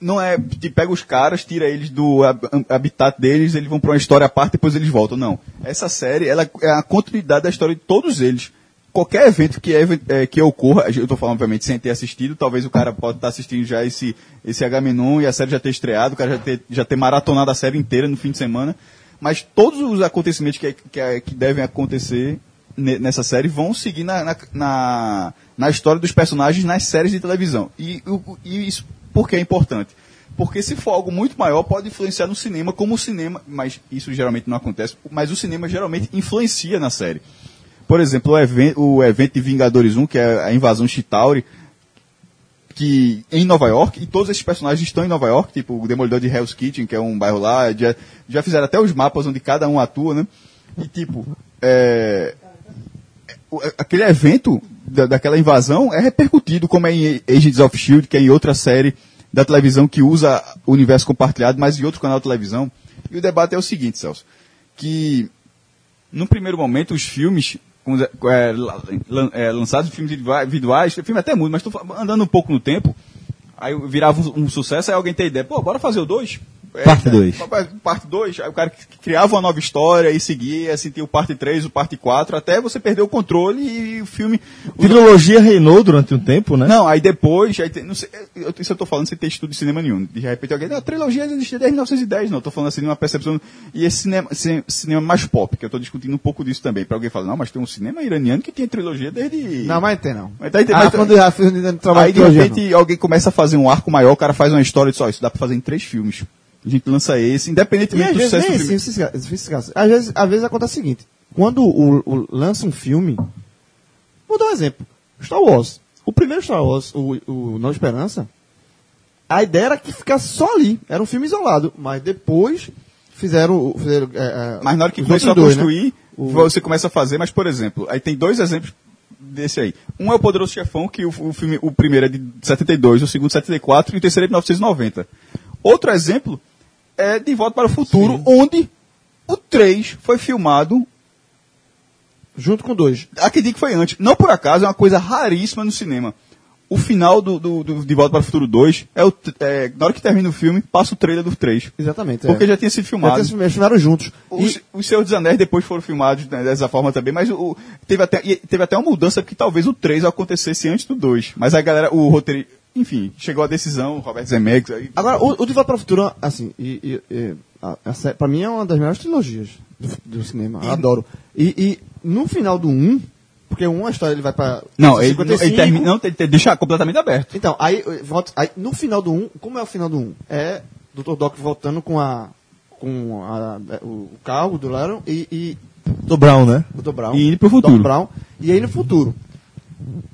não é, te pega os caras, tira eles do hab- habitat deles, eles vão para uma história à parte, depois eles voltam, não. Essa série, ela é a continuidade da história de todos eles. qualquer evento que, é- é, que ocorra, eu estou falando obviamente sem ter assistido, talvez o cara pode estar assistindo já esse, esse H-Menon e a série já ter estreado, o cara já ter, já ter maratonado a série inteira no fim de semana, mas todos os acontecimentos que, que, que devem acontecer ne- nessa série vão seguir na, na, na, na história dos personagens nas séries de televisão. E, e isso por que é importante? Porque se for algo muito maior, pode influenciar no cinema, como o cinema, mas isso geralmente não acontece, mas o cinema geralmente influencia na série. Por exemplo, o, even- o evento de Vingadores 1, que é a invasão Chitauri, que em Nova York, e todos esses personagens estão em Nova York, tipo o Demolidor de Hell's Kitchen, que é um bairro lá, já, já fizeram até os mapas onde cada um atua, né? E tipo, é, aquele evento da- daquela invasão é repercutido, como é em Agents of S.H.I.E.L.D., que é em outra série da televisão que usa o universo compartilhado, mas em outro canal de televisão. E o debate é o seguinte, Celso, que no primeiro momento os filmes é, é, lançados filmes individua- individuais, filme até muito, mas fa- andando um pouco no tempo, aí virava um, um sucesso, aí alguém tem ideia, pô, bora fazer o 2? Parte dois. Parte 2, aí o cara criava uma nova história e seguia, assim, tinha o parte 3, o parte 4, até você perder o controle e o filme... o- Trilogia reinou durante um tempo, né? não, aí depois, aí tem- não sei, eu, isso eu tô falando sem ter estudo de cinema nenhum. De repente alguém, não, a trilogia existe desde 1910, não, eu tô falando assim, numa percepção, e esse cinema, ci- cinema mais pop, que eu tô discutindo um pouco disso também, pra alguém falar, não, mas tem um cinema iraniano que tem trilogia desde... Não, mas tem não. Mas tá entendendo? Ah, Mas- quando já fiz trabalho Aí de repente alguém começa a fazer um arco maior, o cara faz uma história e diz, ó, isso dá pra fazer em três filmes. A gente lança esse, independentemente do sucesso nem do filme. casos. às vezes, às vezes acontece o seguinte: quando o, o- lança um filme, vou dar um exemplo: Star Wars. O primeiro Star Wars, o, o Nova Esperança, a ideia era que ficasse só ali, era um filme isolado, mas depois fizeram. fizeram é, é, Mas na hora que começou a né? construir, O- você começa a fazer, mas por exemplo, aí tem dois exemplos desse aí. Um é o Poderoso Chefão, que o, o filme, o primeiro é de 72, o segundo de 74 e o terceiro é de 1990. Outro exemplo é De Volta para o Futuro, onde o 3 foi filmado, Junto com dois. acredito que foi antes. Não por acaso, é uma coisa raríssima no cinema. O final do, do- do De Volta para o Futuro 2, é o, é, na hora que termina o filme, passa o trailer do 3. Exatamente. Porque é. já tinha sido filmado. Já tinha- filmaram juntos. Os, E, os Senhor dos Anéis depois foram filmados né, dessa forma também, mas o, teve, até, teve até uma mudança porque talvez o 3 acontecesse antes do 2. Mas a galera, o roteiro, enfim, chegou a decisão, o Robert Zemeckis, aí, Agora, o, o De Volta para o Futuro, assim, e, e, e, a, a sé- pra mim é uma das melhores trilogias do, do cinema. Eu adoro. E, e no final do 1, porque o 1 a história ele vai pra. não, ele, 55. ele termina, não, ele, ele deixa completamente aberto. Então, aí, eu volto- aí no final do 1, como é o final do 1? É Dr. Doc voltando com a. com a, o, carro do Laron e, e Do Brown, né? Dr. Brown. E indo pro futuro. Doc Brown, e aí no futuro.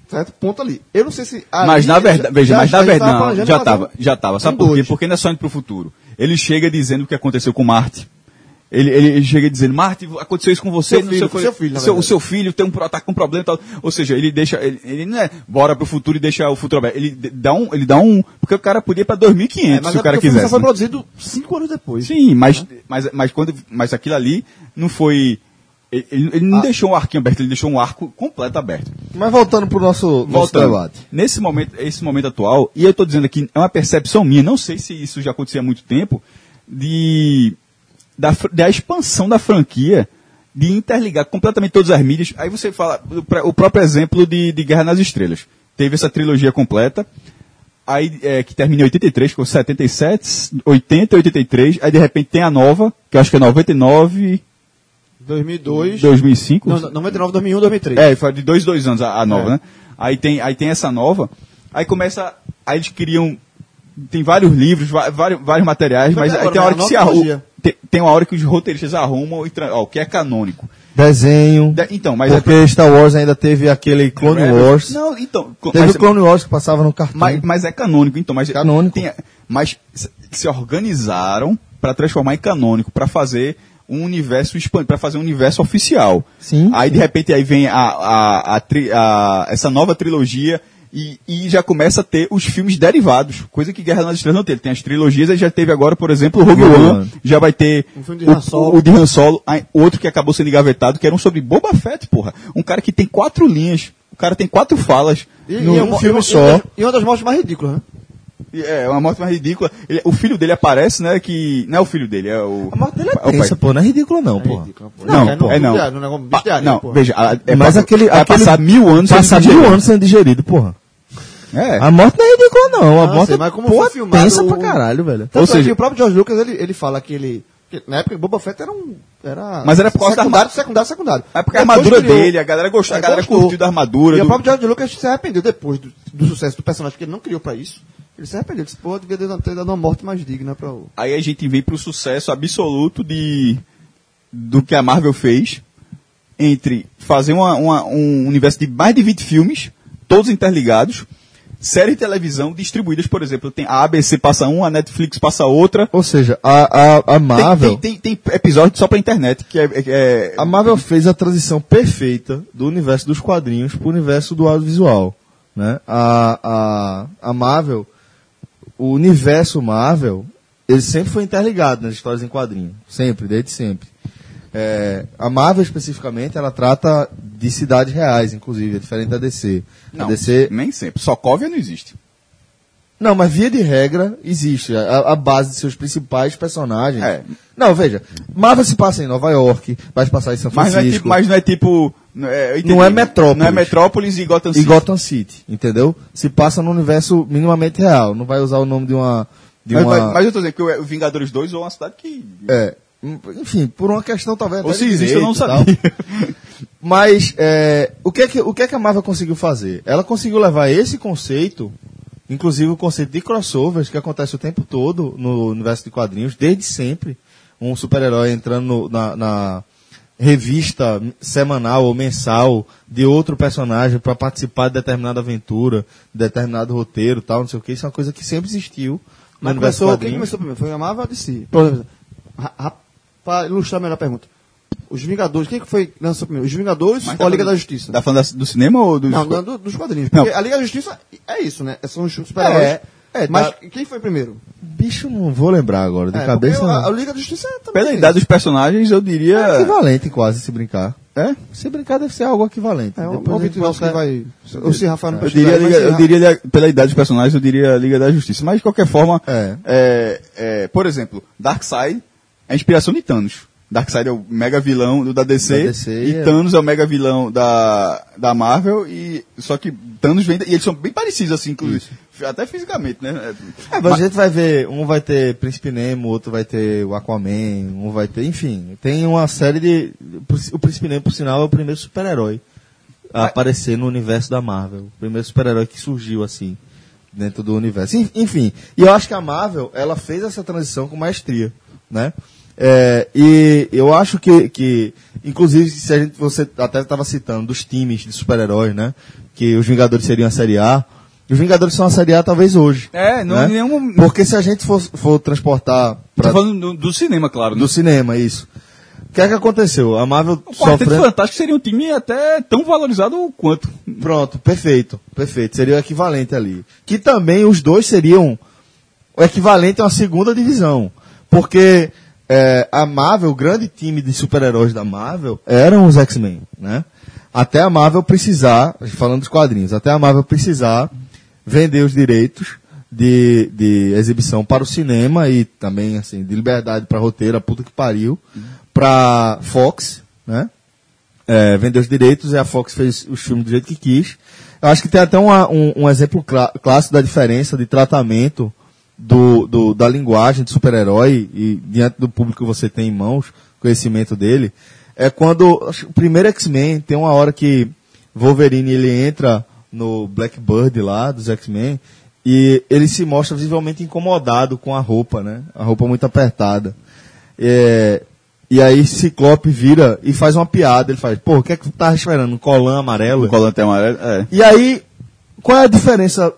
Certo? Ponto ali. Eu não sei se. Mas na verdade, já- veja, já- mas na verdade, não, já estava, já estava. Sabe por quê? Porque não é só indo pro futuro. Ele chega dizendo o que aconteceu com Marte. Ele, ele, ele chega dizendo, Marte, aconteceu isso com você, Seu filho, o que- seu filho, seu, o seu filho tem um, tá com um problema tal. Ou seja, ele deixa, ele, ele não é bora pro futuro e deixa o futuro aberto. Ele dá um, ele dá um, porque o cara podia ir pra 2500 É, mas se é o cara quisesse. só foi né? produzido cinco anos depois. Sim, mas, mas, mas quando, mas aquilo ali não foi, ele, ele- ele Ah. não deixou um arquinho aberto, ele deixou um arco completo aberto. Mas voltando pro nosso, nosso Voltando, debate. nesse momento, esse momento atual, e eu estou dizendo aqui, é uma percepção minha, não sei se isso já acontecia há muito tempo, de da, da expansão da franquia, de interligar completamente todas as mídias. Aí você fala, o, o próprio exemplo de, de Guerra nas Estrelas. Teve essa trilogia completa, aí é, que termina em 83, com 77, 80, 83, aí de repente tem a nova, que eu acho que é 99, 2002. 2005. Não, 99, 2001, 2003. É, foi de dois, dois anos a, a nova, É. né? Aí tem, aí tem essa nova, aí começa, aí eles criam, tem vários livros, vários, vários materiais, Foi mas aí agora, tem uma né? hora que se arruma, tem, tem uma hora que os roteiristas arrumam e ó, o que é canônico. Desenho. De- então, mas porque Star Wars ainda teve aquele Clone Rebels- Wars. Não, então, Teve mas, o Clone Wars que passava no cartão. mas, mas é canônico, então, mas Canônico. tem- mas se- se organizaram para transformar em canônico, para fazer um universo expandido, para fazer um universo oficial. Sim, Aí de repente aí vem a, a, a tri- a- essa nova trilogia e, e já começa a ter os filmes derivados, coisa que Guerra nas Estrelas não teve. Tem as trilogias, aí já teve agora, por exemplo, o Rogue One, já vai ter Um filme de o, Han Solo. o de Han Solo, outro que acabou sendo engavetado, que era um sobre Boba Fett, porra. Um cara que tem quatro linhas, o cara tem quatro falas. E, Num e é uma- filme e só. E uma das- e uma das mortes mais ridículas, né? E É, uma morte mais ridícula. Ele- o filho dele aparece, né? Que. Não é o filho dele, é o. A morte dele é é tensa, pô. Não é ridículo, não, pô. Não, é no é não. bestiário, não, pô. veja, a- é Mas pra- aquele- vai aquele- passar mil anos Passar mil anos sendo digerido, porra. É. A morte não é ridícula, não. A Ah, morte sei, é mas como porra, foi filmado tensa o- pra caralho, velho. Ou seja- o próprio George Lucas, ele, ele fala que ele... na época, Boba Fett era um... Era Mas era por causa da secundário, secundário, secundário. É porque a armadura criou- dele, a galera gostou, a É, galera gostou. curtiu da armadura. E o do- próprio George Lucas se arrependeu depois do, do sucesso do personagem, que ele não criou pra isso. Ele se arrependeu, disse, pô, devia ter dado uma morte mais digna pra o... Aí a gente vem pro sucesso absoluto de do que a Marvel fez entre fazer uma- uma- um universo de mais de 20 filmes, todos interligados, séries de televisão distribuídas, por exemplo, tem a ABC passa um, a Netflix passa outra. Ou seja, a, a, a Marvel... tem, tem, tem episódio só pra internet, que é, é- é- A Marvel fez a transição perfeita do universo dos quadrinhos para o universo do audiovisual. Né? A, a, a Marvel, o universo Marvel, ele sempre foi interligado nas histórias em quadrinho. Sempre, desde sempre. É, a Marvel, especificamente, ela trata de cidades reais, inclusive, é diferente da DC. Não, a DC. nem sempre. Sokovia não existe. Não, mas via de regra, existe. A, a base de seus principais personagens. É. Não, veja. Marvel se passa em Nova York, vai se passar em São Mas não é Francisco. tipo. Mas não é tipo não é. Não é Metrópolis. Não é Metrópolis e Gotham e City. Gotham City, entendeu? Se passa no universo minimamente real, não vai usar o nome de uma Mas, uma mas- eu tô dizendo que o o Vingadores 2 ou uma cidade que. é, enfim, por uma questão talvez Ou se existe, eu não direito sabia. Mas é, o que é que o que é que a Marvel conseguiu fazer? Ela conseguiu levar esse conceito, inclusive o conceito de crossovers que acontece o tempo todo no universo de quadrinhos, desde sempre, um super-herói entrando no- na, na revista semanal ou mensal de outro personagem para participar de determinada aventura, de determinado roteiro, tal, não sei o que, isso é uma coisa que sempre existiu no Mas universo começou, de quem começou primeiro? Foi a Marvel ou a DC? Por exemplo, ra- ra- Pra ilustrar melhor a pergunta. Os Vingadores, quem que foi que lançou primeiro? Os Vingadores Mas ou a Liga falando- da Justiça? Tá falando da- do cinema ou do. Não, não, do- dos quadrinhos. Não. Porque a Liga da Justiça é isso, né? São os super-heróis. É, é, Mas tá- quem foi primeiro? Bicho, não vou lembrar agora, de É, cabeça porque a, não. a Liga da Justiça é também. Pela idade dos personagens, eu diria. É equivalente quase, se brincar. É? Se brincar deve ser algo equivalente. É, o Depois a gente Vitor Nosso que vai. O se Rafael não Eu diria, Liga- eu diria, Liga- pela idade dos personagens, eu diria Liga da Justiça. Mas, de qualquer forma, É. é, é, por exemplo, Darkseid é a inspiração de Thanos. Darkseid é o mega vilão do da DC, Da DC, e é. Thanos é o mega vilão da, da Marvel, e, só que Thanos vem, e eles são bem parecidos, assim, inclusive, até fisicamente, né? É, mas a gente vai ver, um vai ter Príncipe Nemo, outro vai ter o Aquaman, um vai ter, enfim, tem uma série de. O Príncipe Nemo, por sinal, é o primeiro super-herói a aparecer no universo da Marvel. O primeiro super-herói que surgiu assim, dentro do universo. En- Enfim, e eu acho que a Marvel, ela fez essa transição com maestria, né? É, e eu acho que, que, inclusive, se a gente, você até estava citando dos times de super-heróis, né? Que os Vingadores seriam a Série A. Os Vingadores são a Série A talvez hoje. É, não né? nenhum. Porque se a gente for, for transportar pra, Tô falando do, do cinema, claro. do né? cinema, isso. O que é que aconteceu? A Marvel O sofrendo... Fantástico seria um time até tão valorizado quanto. Pronto, perfeito, perfeito. Seria o equivalente ali. Que também os dois seriam o equivalente a uma segunda divisão. Porque é, a Marvel, o grande time de super-heróis da Marvel, eram os X-Men, né? Até a Marvel precisar, falando dos quadrinhos, até a Marvel precisar vender os direitos de, de exibição para o cinema e também, assim, de liberdade para roteiro, a puta que pariu, para Fox, né? é, vendeu os direitos e a Fox fez os filmes do jeito que quis. Eu acho que tem até uma- um, um exemplo clá- clássico da diferença de tratamento do, do- da linguagem de super-herói e diante do público que você tem em mãos, conhecimento dele, é quando o primeiro X-Men tem uma hora que Wolverine ele entra no Blackbird lá dos X-Men e ele se mostra visivelmente incomodado com a roupa, né? A roupa muito apertada. É, e aí Ciclope vira e faz uma piada. Ele faz, pô, o que é que tu tava esperando? Um colã amarelo? O colante amarelo. É. E aí, qual é a diferença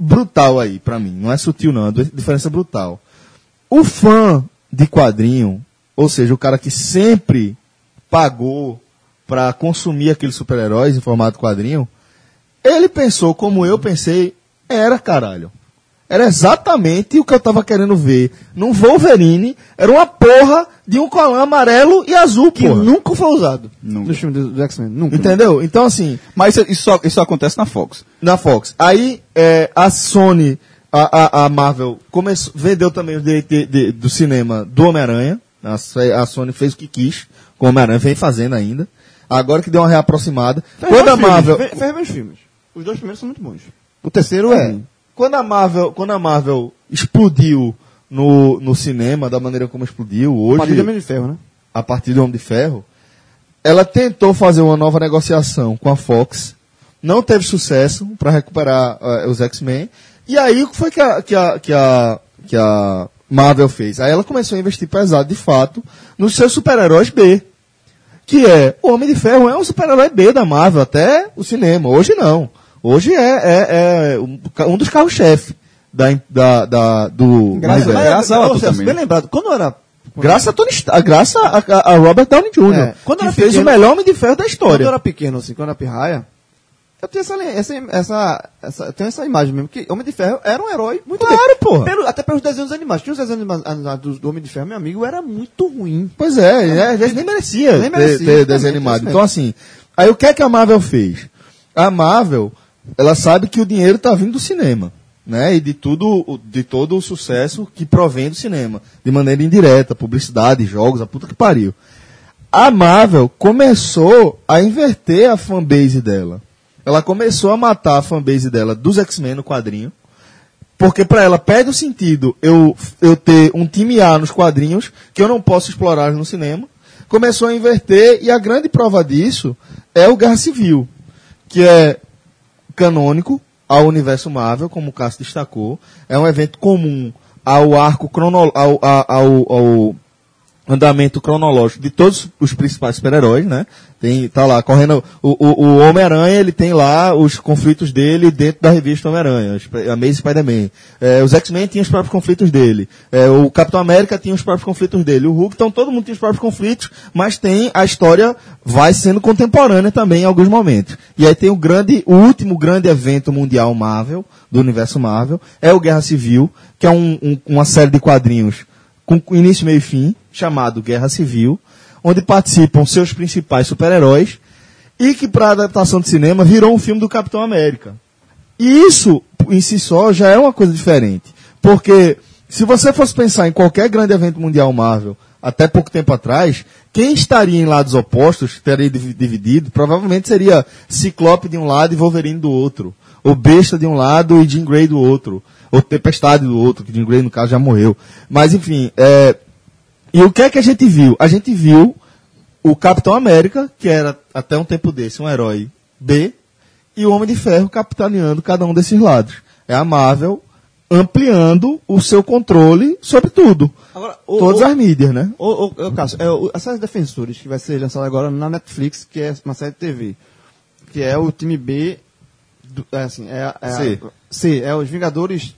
brutal aí pra mim? Não é sutil não, é uma diferença brutal. O fã de quadrinho, ou seja, o cara que sempre pagou pra consumir aqueles super-heróis em formato quadrinho, ele pensou como eu pensei, era caralho. Era exatamente o que eu tava querendo ver. Num Wolverine, era uma porra de um colã amarelo e azul, Que porra. nunca foi usado Nunca. nos filmes do, do X-Men. Nunca. Entendeu? Então, assim, Mas isso, isso, só, isso só acontece na Fox. na Fox. Aí é, a Sony A, a, a Marvel começou, vendeu também o direito do cinema do Homem-Aranha. A, a Sony fez o que quis com o Homem-Aranha, vem fazendo ainda. Agora que deu uma reaproximada. Fez Quando a bons filmes, Marvel. Fez, fez bons filmes. Os dois primeiros são muito bons. O terceiro é. Quando a Marvel, quando a Marvel explodiu no, no cinema, da maneira como explodiu O Partido hoje, Homem de Ferro, né? a partir do Homem de Ferro, ela tentou fazer uma nova negociação com a Fox, não teve sucesso para recuperar eh, os X-Men, e aí o que foi que a, que, a, que, a, que a Marvel fez? Aí ela começou a investir pesado, de fato, nos seus super-heróis B. Que é, o Homem de Ferro é um super-herói B da Marvel, até o cinema. Hoje não. Hoje é, é, é um, dos carros-chefe da, da, da, do Graças- universo. graças ator Celso, também, Bem lembrado. Quando eu era. Graças a Tony Stark, graças a, a- a Robert Downey Jr., É, quando era fez pequeno- o melhor Homem de Ferro da Quando história. eu era pequeno, assim, quando eu era pirraia, eu tinha essa, essa, essa, essa, eu tenho essa imagem mesmo, que Homem de Ferro era um herói muito Claro, bem. porra. Pelo, até pelos desenhos animados. Tinha os desenhos anima- animados do Homem de Ferro, meu amigo, era muito ruim. Pois é, né, às vezes nem merecia, Nem ter- merecia, ter, exatamente, desenho animado. Então, assim, aí o que é que a Marvel fez? A Marvel, ela sabe que o dinheiro está vindo do cinema, né? E de tudo, de todo o sucesso que provém do cinema, de maneira indireta, publicidade, jogos, a puta que pariu. A Marvel começou a inverter a fanbase dela. Ela começou a matar a fanbase dela dos X-Men no quadrinho. Porque pra ela perde o sentido eu, eu ter um time A nos quadrinhos que eu não posso explorar no cinema. Começou a inverter e a grande prova disso é o Guerra Civil, que é canônico ao universo Marvel, como o Cássio destacou. É um evento comum ao arco cronológico, ao, a- ao, ao andamento cronológico de todos os principais super-heróis, né? Tem, tá lá, correndo, o, o, o Homem-Aranha, ele tem lá os conflitos dele dentro da revista Homem-Aranha, a Amazing Spider-Man. É, os X-Men tinham os próprios conflitos dele. É, o Capitão América tinha os próprios conflitos dele. O Hulk, então todo mundo tinha os próprios conflitos, mas tem, a história vai sendo contemporânea também em alguns momentos. E aí tem o grande, o último grande evento mundial Marvel, do universo Marvel, é o Guerra Civil, que é um- um- uma série de quadrinhos com início, meio e fim, chamado Guerra Civil, onde participam seus principais super-heróis e que para adaptação de cinema virou um filme do Capitão América. E isso, em si só, já é uma coisa diferente. Porque se você fosse pensar em qualquer grande evento mundial Marvel, até pouco tempo atrás, quem estaria em lados opostos, divi- dividido, provavelmente seria Ciclope de um lado e Wolverine do outro. Ou Besta de um lado e Jean Grey do outro. Ou Tempestade do outro, que Jean Grey, no caso, já morreu. Mas, enfim, é, e o que é que a gente viu? A gente viu o Capitão América, que era até um tempo desse um herói B, e o Homem de Ferro capitaneando cada um desses lados. É a Marvel ampliando o seu controle sobre tudo. Agora, o- Todas o- as mídias, né? Ô, ô, Cássio, é, o- a série Defensores, que vai ser lançada agora na Netflix, que é uma série de TV, que é o time B, do, é assim, é, é C. A, C, é os Vingadores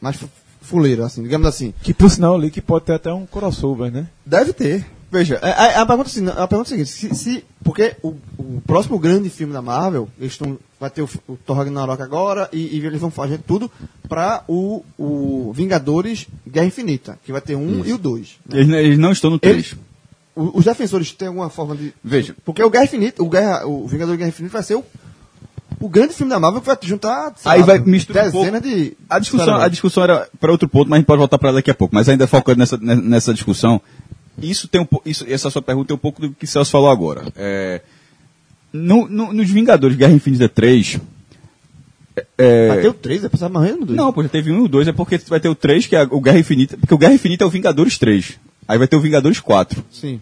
mais fu- fuleiro, assim, digamos assim. Que por sinal ali que pode ter até um crossover, né? Deve ter. Veja, é, é, a, pergunta, assim, a pergunta é a seguinte, se, se- porque o, o próximo grande filme da Marvel, eles estão, vai ter o, o Thor Ragnarok agora, e, e eles vão fazer tudo para o, o Vingadores Guerra Infinita, que vai ter um e o dois. né? Eles, eles não estão no 3. Eles, o- os defensores têm alguma forma de. Veja. Porque o Guerra Infinita, o, Guerra, o Vingador Guerra Infinita vai ser o, o grande filme da Marvel que vai juntar. Aí lá, vai misturar um dezenas de. A discussão, a discussão era para outro ponto, mas a gente pode voltar para ela daqui a pouco. Mas ainda focando nessa, ne- nessa discussão, isso tem um, isso, essa sua pergunta tem um pouco do que o Celso falou agora. É, no, no- nos Vingadores Guerra Infinita 3. É, Vai ter o 3, é passar morrendo no 2. não, pô, já teve um e o 2, é porque vai ter o 3, que é o Guerra Infinita. Porque o Guerra Infinita é o Vingadores 3. Aí vai ter o Vingadores 4. Sim.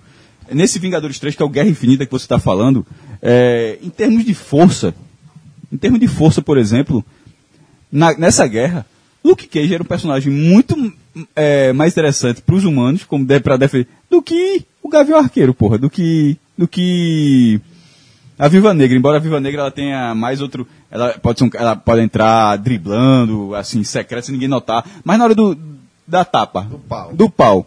Nesse Vingadores 3, que é o Guerra Infinita que você está falando, é, em termos de força, em termos de força, por exemplo, na- nessa guerra, Luke Cage era um personagem muito é, mais interessante para os humanos, como deve para defender, do que o Gavião Arqueiro, porra, do que do que a Viva Negra. Embora a Viva Negra ela tenha mais outro, ela pode ser um- ela pode entrar driblando, assim, secreto, sem ninguém notar, mas na hora do da tapa, do pau. do pau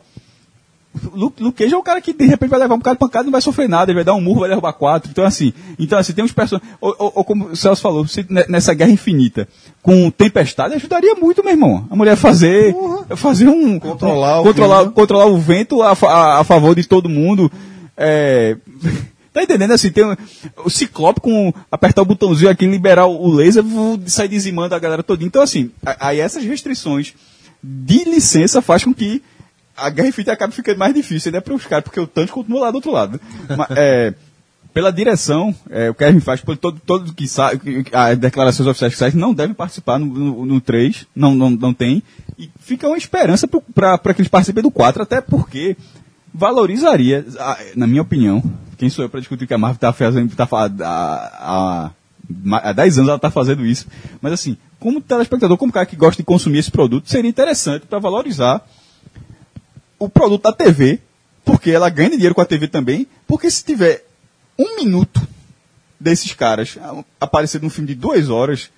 Luke, Luke Cage é o cara que de repente vai levar um bocado de pancada e não vai sofrer nada, ele vai dar um murro, vai derrubar quatro. Então, assim, então, assim tem uns personagens. Ou, ou- ou como o Celso falou, se ne- nessa guerra infinita, com tempestade, ajudaria muito, meu irmão. A mulher fazer. Fazer um. Controlar o controlar, clima. controlar o vento a, a, a favor de todo mundo. É, Tá entendendo? Assim, tem um- o Ciclope com apertar o botãozinho aqui, liberar o laser, vu, sai dizimando a galera toda. Então, assim, aí essas restrições de licença faz com que a Guerra Infinita acabe ficando mais difícil, ainda para os caras, porque o Thanos continua lá do outro lado. né? Mas, é, pela direção, é, o Kevin faz, por todo, todo que sai, as declarações oficiais que saem, não devem participar no, no, no 3, não, não, não tem. E fica uma esperança para que eles participem do 4, até porque valorizaria, a- na minha opinião, quem sou eu para discutir que a Marvel está fazendo, tá, há, há, há 10 anos ela está fazendo isso, mas assim, como telespectador, como cara que gosta de consumir esse produto, seria interessante para valorizar o produto da TV, porque ela ganha dinheiro com a TV também, porque se tiver um minuto desses caras aparecer num filme de duas horas,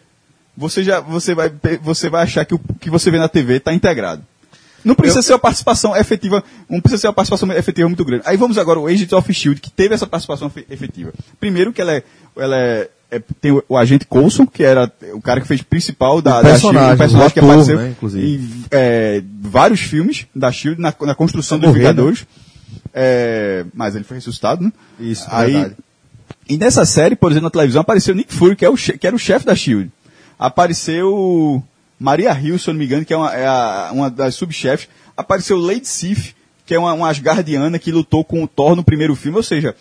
você já você vai você vai achar que o que você vê na TV está integrado. Não precisa ser uma participação efetiva, não precisa ser uma participação efetiva muito grande. Aí vamos agora ao Agents of Shield que teve essa participação efe- efetiva. Primeiro que ela é, ela é, é- tem o, agente Coulson, que era o cara que fez principal da, O da personagem, Shield, personagem o que ator, apareceu né, em é, vários filmes da Shield na, na construção dos. Vingadores. É, mas ele foi ressuscitado, né? Isso, Aí, verdade. e nessa série, por exemplo, na televisão, apareceu Nick Fury, que, é o que era o chefe da SHIELD. Apareceu Maria Hill, se eu não me engano, que é uma, é a- uma das subchefes. Apareceu Lady Sif, que é uma, uma Asgardiana que lutou com o Thor no primeiro filme. Ou seja,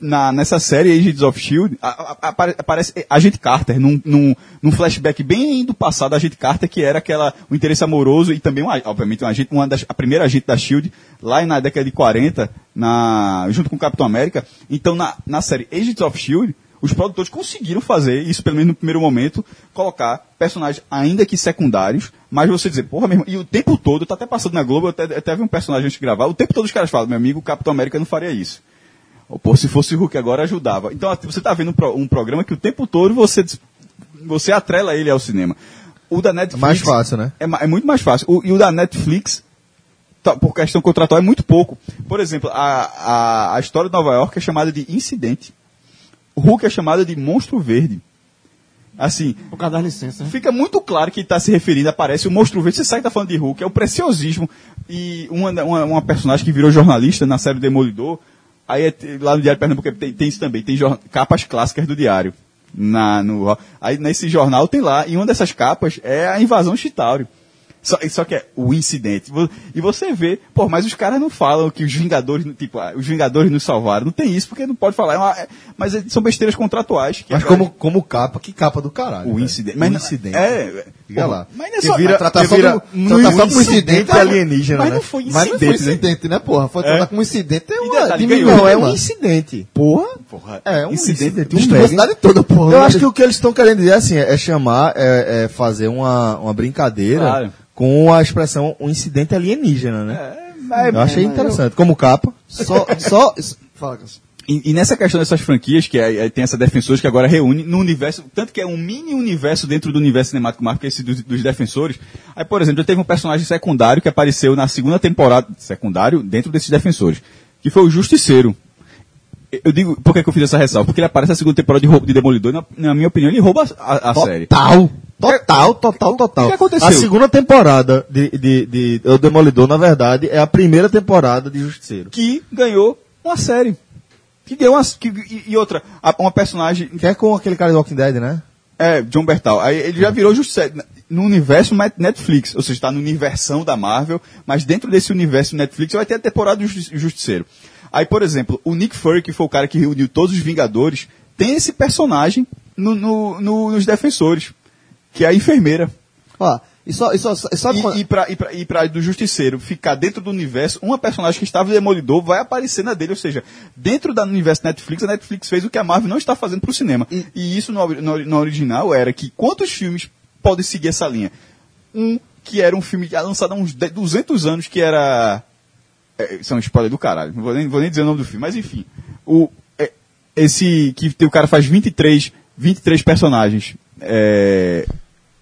na, nessa série Agents of S.H.I.E.L.D., a- a- apare- aparece Agente Carter, num, num, num flashback bem do passado, Agente Carter, que era aquela, o interesse amoroso e também, um a- obviamente, um agente, uma das, a primeira agente da S.H.I.E.L.D., lá na década de 40, na, junto com o Capitão América. Então, na, na série Agents of S.H.I.E.L.D., os produtores conseguiram fazer, isso pelo menos no primeiro momento, colocar personagens ainda que secundários, mas você dizer, porra, meu irmão, e o tempo todo, tá até passando na Globo, eu até, até vi um personagem antes de gravar, o tempo todo os caras falam, meu amigo, o Capitão América não faria isso. Ou, pô, se fosse o Hulk agora, ajudava. Então, assim, você tá vendo um, pro- um programa que o tempo todo você, você atrela ele ao cinema. O da Netflix... mais fácil, né? É, é muito mais fácil. O- e o da Netflix, tá, por questão contratual, é muito pouco. Por exemplo, a, a, a história de Nova York é chamada de Incidente. Hulk é chamada de Monstro Verde. Assim, Por causa das licenças, né? fica muito claro que está se referindo, aparece o Monstro Verde, você sabe que tá falando de Hulk, é o preciosismo. E uma, uma, uma personagem que virou jornalista na série Demolidor, aí é lá no Diário Pernambuco tem, tem isso também, tem capas clássicas do Diário. Na, no, aí nesse jornal tem lá, e uma dessas capas é a invasão Chitauri. Só, só que é o incidente. E você vê, pô, mas os caras não falam que os Vingadores, tipo, ah, os Vingadores nos salvaram. Não tem isso, porque não pode falar. É uma- é- mas é- são besteiras contratuais. Mas a- como, como capa, que capa do caralho. o velho. incidente. O Mas não- incidente. É, Diga lá. Mas não é só. vira- mas- só vira no tratar só como incidente, mas- alienígena, Mas né? não foi Mas não foi incidente. né? porra? Foi tratar como incidente. É uma detalhe, ganhou. Não, é um mano. incidente. Porra. Porra, É, um incidente. incidente. Um a cidade toda, porra. Eu acho que o que eles estão querendo dizer assim, é chamar, é, é fazer uma, uma brincadeira Claro. com a expressão um incidente alienígena, né? É, eu achei mas interessante. Como capa. Só, só... Fala, Cássio. E, e nessa questão dessas franquias, que é- é- tem essa defensores que agora reúne no universo, tanto que é um mini universo dentro do universo cinemático Marvel, que é esse dos, dos defensores. Aí, por exemplo, já teve um personagem secundário que apareceu na segunda temporada, secundário, dentro desses defensores, que foi o Justiceiro. Eu digo, por que, que eu fiz essa ressalva? Porque ele aparece na segunda temporada de, roubo- de Demolidor e, na, na minha opinião, ele rouba a, a- a série. Total. Total, total, total. O que aconteceu? A segunda temporada de, de, de, O Demolidor, na verdade, é a primeira temporada de Justiceiro. Que ganhou uma série. Que ganhou uma, que, e, e outra, a- uma personagem Que é com aquele cara do Walking Dead, né? É, John Bertal. Aí ele já virou justiça no universo Net- Netflix, ou seja, está no universão da Marvel, mas dentro desse universo Netflix vai ter a temporada do Justi- Justiceiro. Aí, por exemplo, o Nick Fury, que foi o cara que reuniu todos os Vingadores, tem esse personagem no- no- no- nos Defensores, que é a enfermeira. Ó, e só... E só, e só E, e, pra, e, pra, e pra do Justiceiro ficar dentro do universo, uma personagem que estava no Demolidor vai aparecer na dele. Ou seja, dentro do universo Netflix, a Netflix fez o que a Marvel não está fazendo pro cinema. E, isso no, no, no original era que quantos filmes podem seguir essa linha? Um que era um filme lançado há uns 10, 200 anos, que era. É, isso é um spoiler do caralho, não vou nem, vou nem dizer o nome do filme, mas enfim. O, é, esse que tem, o cara faz 23, 23 personagens. É,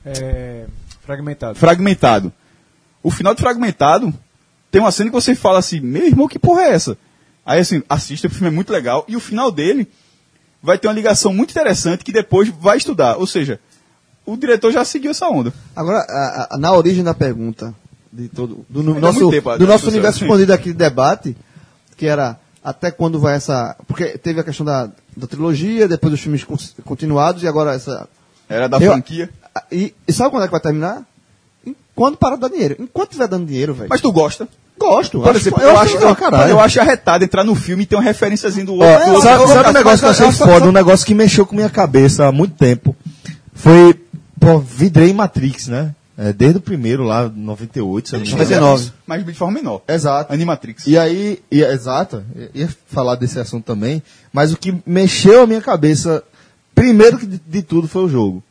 É, fragmentado. fragmentado. O final de fragmentado tem uma cena que você fala assim, meu irmão, que porra é essa? Aí assim, assista, o filme é muito legal. E o final dele vai ter uma ligação muito interessante que depois vai estudar. Ou seja, o diretor já seguiu essa onda. Agora, a- a- na origem da pergunta de todo, do, no- nosso, tempo, do nosso universo sim. expandido aqui de debate, que era Até quando vai essa. Porque teve a questão da, da trilogia, depois os filmes con- continuados e agora essa. Era da Eu- franquia. E, e sabe quando é que vai terminar? Quando parar de dar dinheiro. Enquanto tiver dando dinheiro, velho. Mas tu gosta? gosto. Por exemplo, eu, acho, eu, eu acho arretado entrar no filme e ter uma referênciazinha do outro. Ó, do sabe, do sabe um negócio que eu achei foda? Um negócio que mexeu com minha cabeça há muito tempo. Foi. Pô, vidrei Matrix, né? É, desde o primeiro lá, 98, se eu não me engano. 99. Mas de forma menor. Exato. Animatrix. E aí, e, exato, eu ia falar desse assunto também, mas o que mexeu a minha cabeça, primeiro que de, de tudo, foi o jogo.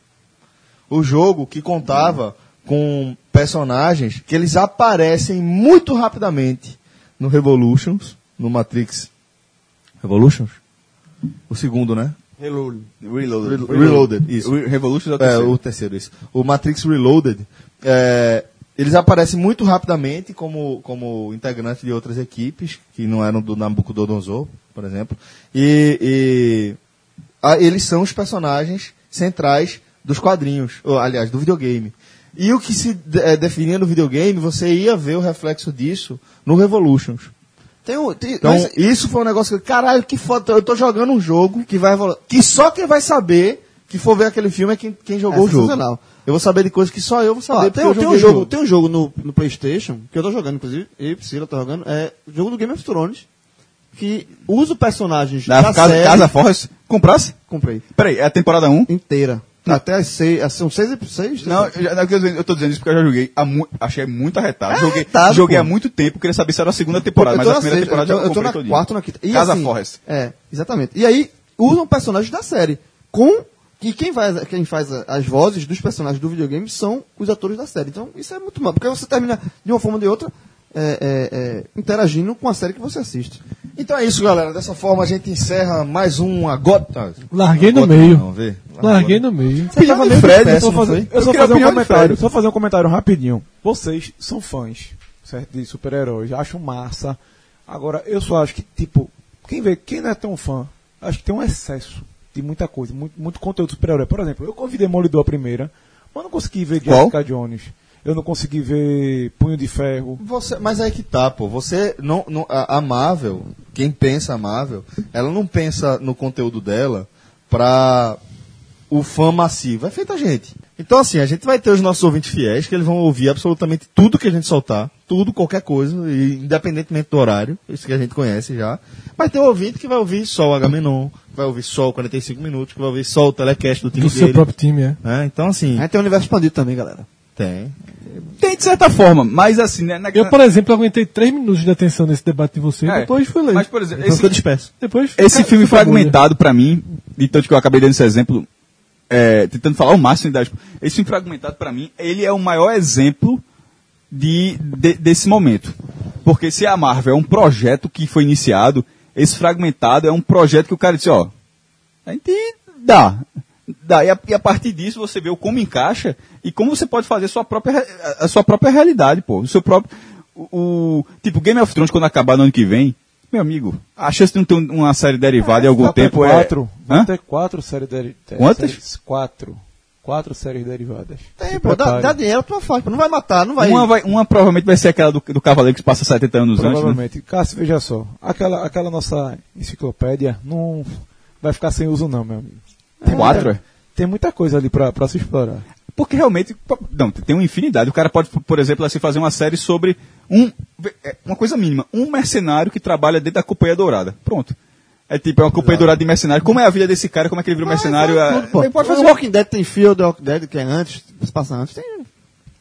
O jogo que contava com personagens que eles aparecem muito rapidamente no Revolutions, no Matrix. Revolutions? O segundo, né? Reloaded. Reloaded, Reloaded, isso. Re- Revolution é o É, terceiro. o terceiro, isso. O Matrix Reloaded, é, eles aparecem muito rapidamente como, como integrantes de outras equipes, que não eram do Nabucodonosor, por exemplo. E, e ah, eles são os personagens centrais dos quadrinhos, ou, aliás, do videogame. E o que se eh, definia no videogame, você ia ver o reflexo disso no Revolutions. Tem um, tem, Então, mas- isso foi um negócio que, caralho, que foda. Eu tô jogando um jogo que vai que só quem vai saber que for ver aquele filme é quem, quem jogou É o jogo. Eu vou saber de coisas que só eu vou saber. tem, porque eu tem um joguei o jogo, tem um jogo no, no Playstation, que eu tô jogando, inclusive, e Priscila tô jogando, é o jogo do Game of Thrones, que usa personagens Da da casa, série... casa Forrest. Comprasse? Comprei. Peraí, é a temporada 1? Inteira. Até as seis, são seis episódios? Não, eu, já- não, eu tô dizendo- isso porque eu já joguei. há mu- achei muito arretado. É joguei arretado, joguei pô. há muito tempo, queria saber se era a segunda temporada, mas a primeira sexta, temporada eu tô, já eu tô na todinha. quarta ou na quinta. E Casa assim, Forrest. É, exatamente. E aí, usam personagens da série. Com. E quem faz, quem faz as vozes dos personagens do videogame são os atores da série. Então, isso é muito mal. Porque você termina, de uma forma ou de outra, é, é, é, interagindo com a série que você assiste. Então é isso, galera. Dessa forma a gente encerra mais um agota. Larguei no meio. Não, vê. Larguei no meio. Você tava meio Fred, Eu só fazer, eu só um comentário, Fred. só fazer um comentário rapidinho. Vocês são fãs, certo, de super-heróis, acham massa. Agora, eu só acho que, tipo, quem vê, quem não é tão fã, acho que tem um excesso de muita coisa, muito, muito conteúdo super-herói. Por exemplo, eu convidei Demolidor a primeira, mas não consegui ver Qual? Jessica Jones. Eu não consegui ver Punho de Ferro. Você, mas aí que tá, pô. Você não, não- a, a Marvel, quem pensa a Marvel, ela não pensa no conteúdo dela pra o fã massivo. É feita a gente. Então, assim, a gente vai ter os nossos ouvintes fiéis, que eles vão ouvir absolutamente tudo que a gente soltar, tudo, qualquer coisa, e independentemente do horário, isso que a gente conhece já. Mas tem um ouvinte que vai ouvir só o Agamenon, que vai ouvir só o 45 minutos, que vai ouvir só o telecast do time Do dele. seu próprio time, é. né? Então, assim, A gente tem o universo expandido também, galera. Tem. Tem de certa forma, mas assim, né? na- Eu, por exemplo, aguentei três minutos de atenção nesse debate de você É, e depois fui ler. Mas, por exemplo, Então esse, fica disperso. depois esse filme fragmentado pra mim, de tanto que eu acabei dando esse exemplo, é, tentando falar o máximo das. Esse filme fragmentado pra mim, ele é o maior exemplo de, de- desse momento. Porque se a Marvel é um projeto que foi iniciado, esse fragmentado é um projeto que o cara disse, ó, a gente dá. E, a, e a partir disso você vê o como encaixa e como você pode fazer a sua própria, a- sua própria realidade, pô. O seu próprio. O, o- tipo, Game of Thrones, quando acabar no ano que vem, meu amigo, a chance de não ter um- uma série derivada em algum tempo quatro, é. Ter quatro séries derivadas. Quantas? Quatro. Quatro séries derivadas. Tem, Se pô, dá, dá dinheiro, tu faz, pô. Não vai matar, não vai. Uma, vai- uma provavelmente vai ser aquela do, do Cavaleiro que passa 70 anos antes. Né? Provavelmente. Cássio, veja só. Aquela, aquela nossa enciclopédia não vai ficar sem uso, não, meu amigo. Tem Quatro, muita- é? Tem muita coisa ali pra, pra se explorar. Porque realmente, não, tem uma infinidade. O cara pode, por exemplo, assim, fazer uma série sobre um, é, uma coisa mínima, um mercenário que trabalha dentro da Companhia Dourada. Pronto. É tipo, é uma Companhia Dourada de mercenário. Como é a vida desse cara? Como é que ele virou mercenário? Faz É, tudo, pô. ele pode O fazer Walking Dead tem the Walking Dead, que é antes, se passa antes. Tem.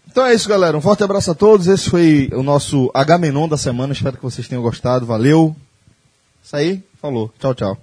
Então é isso, galera. Um forte abraço a todos. Esse foi o nosso Agamenon da semana. Espero que vocês tenham gostado. Valeu. Isso aí. Falou. Tchau, tchau.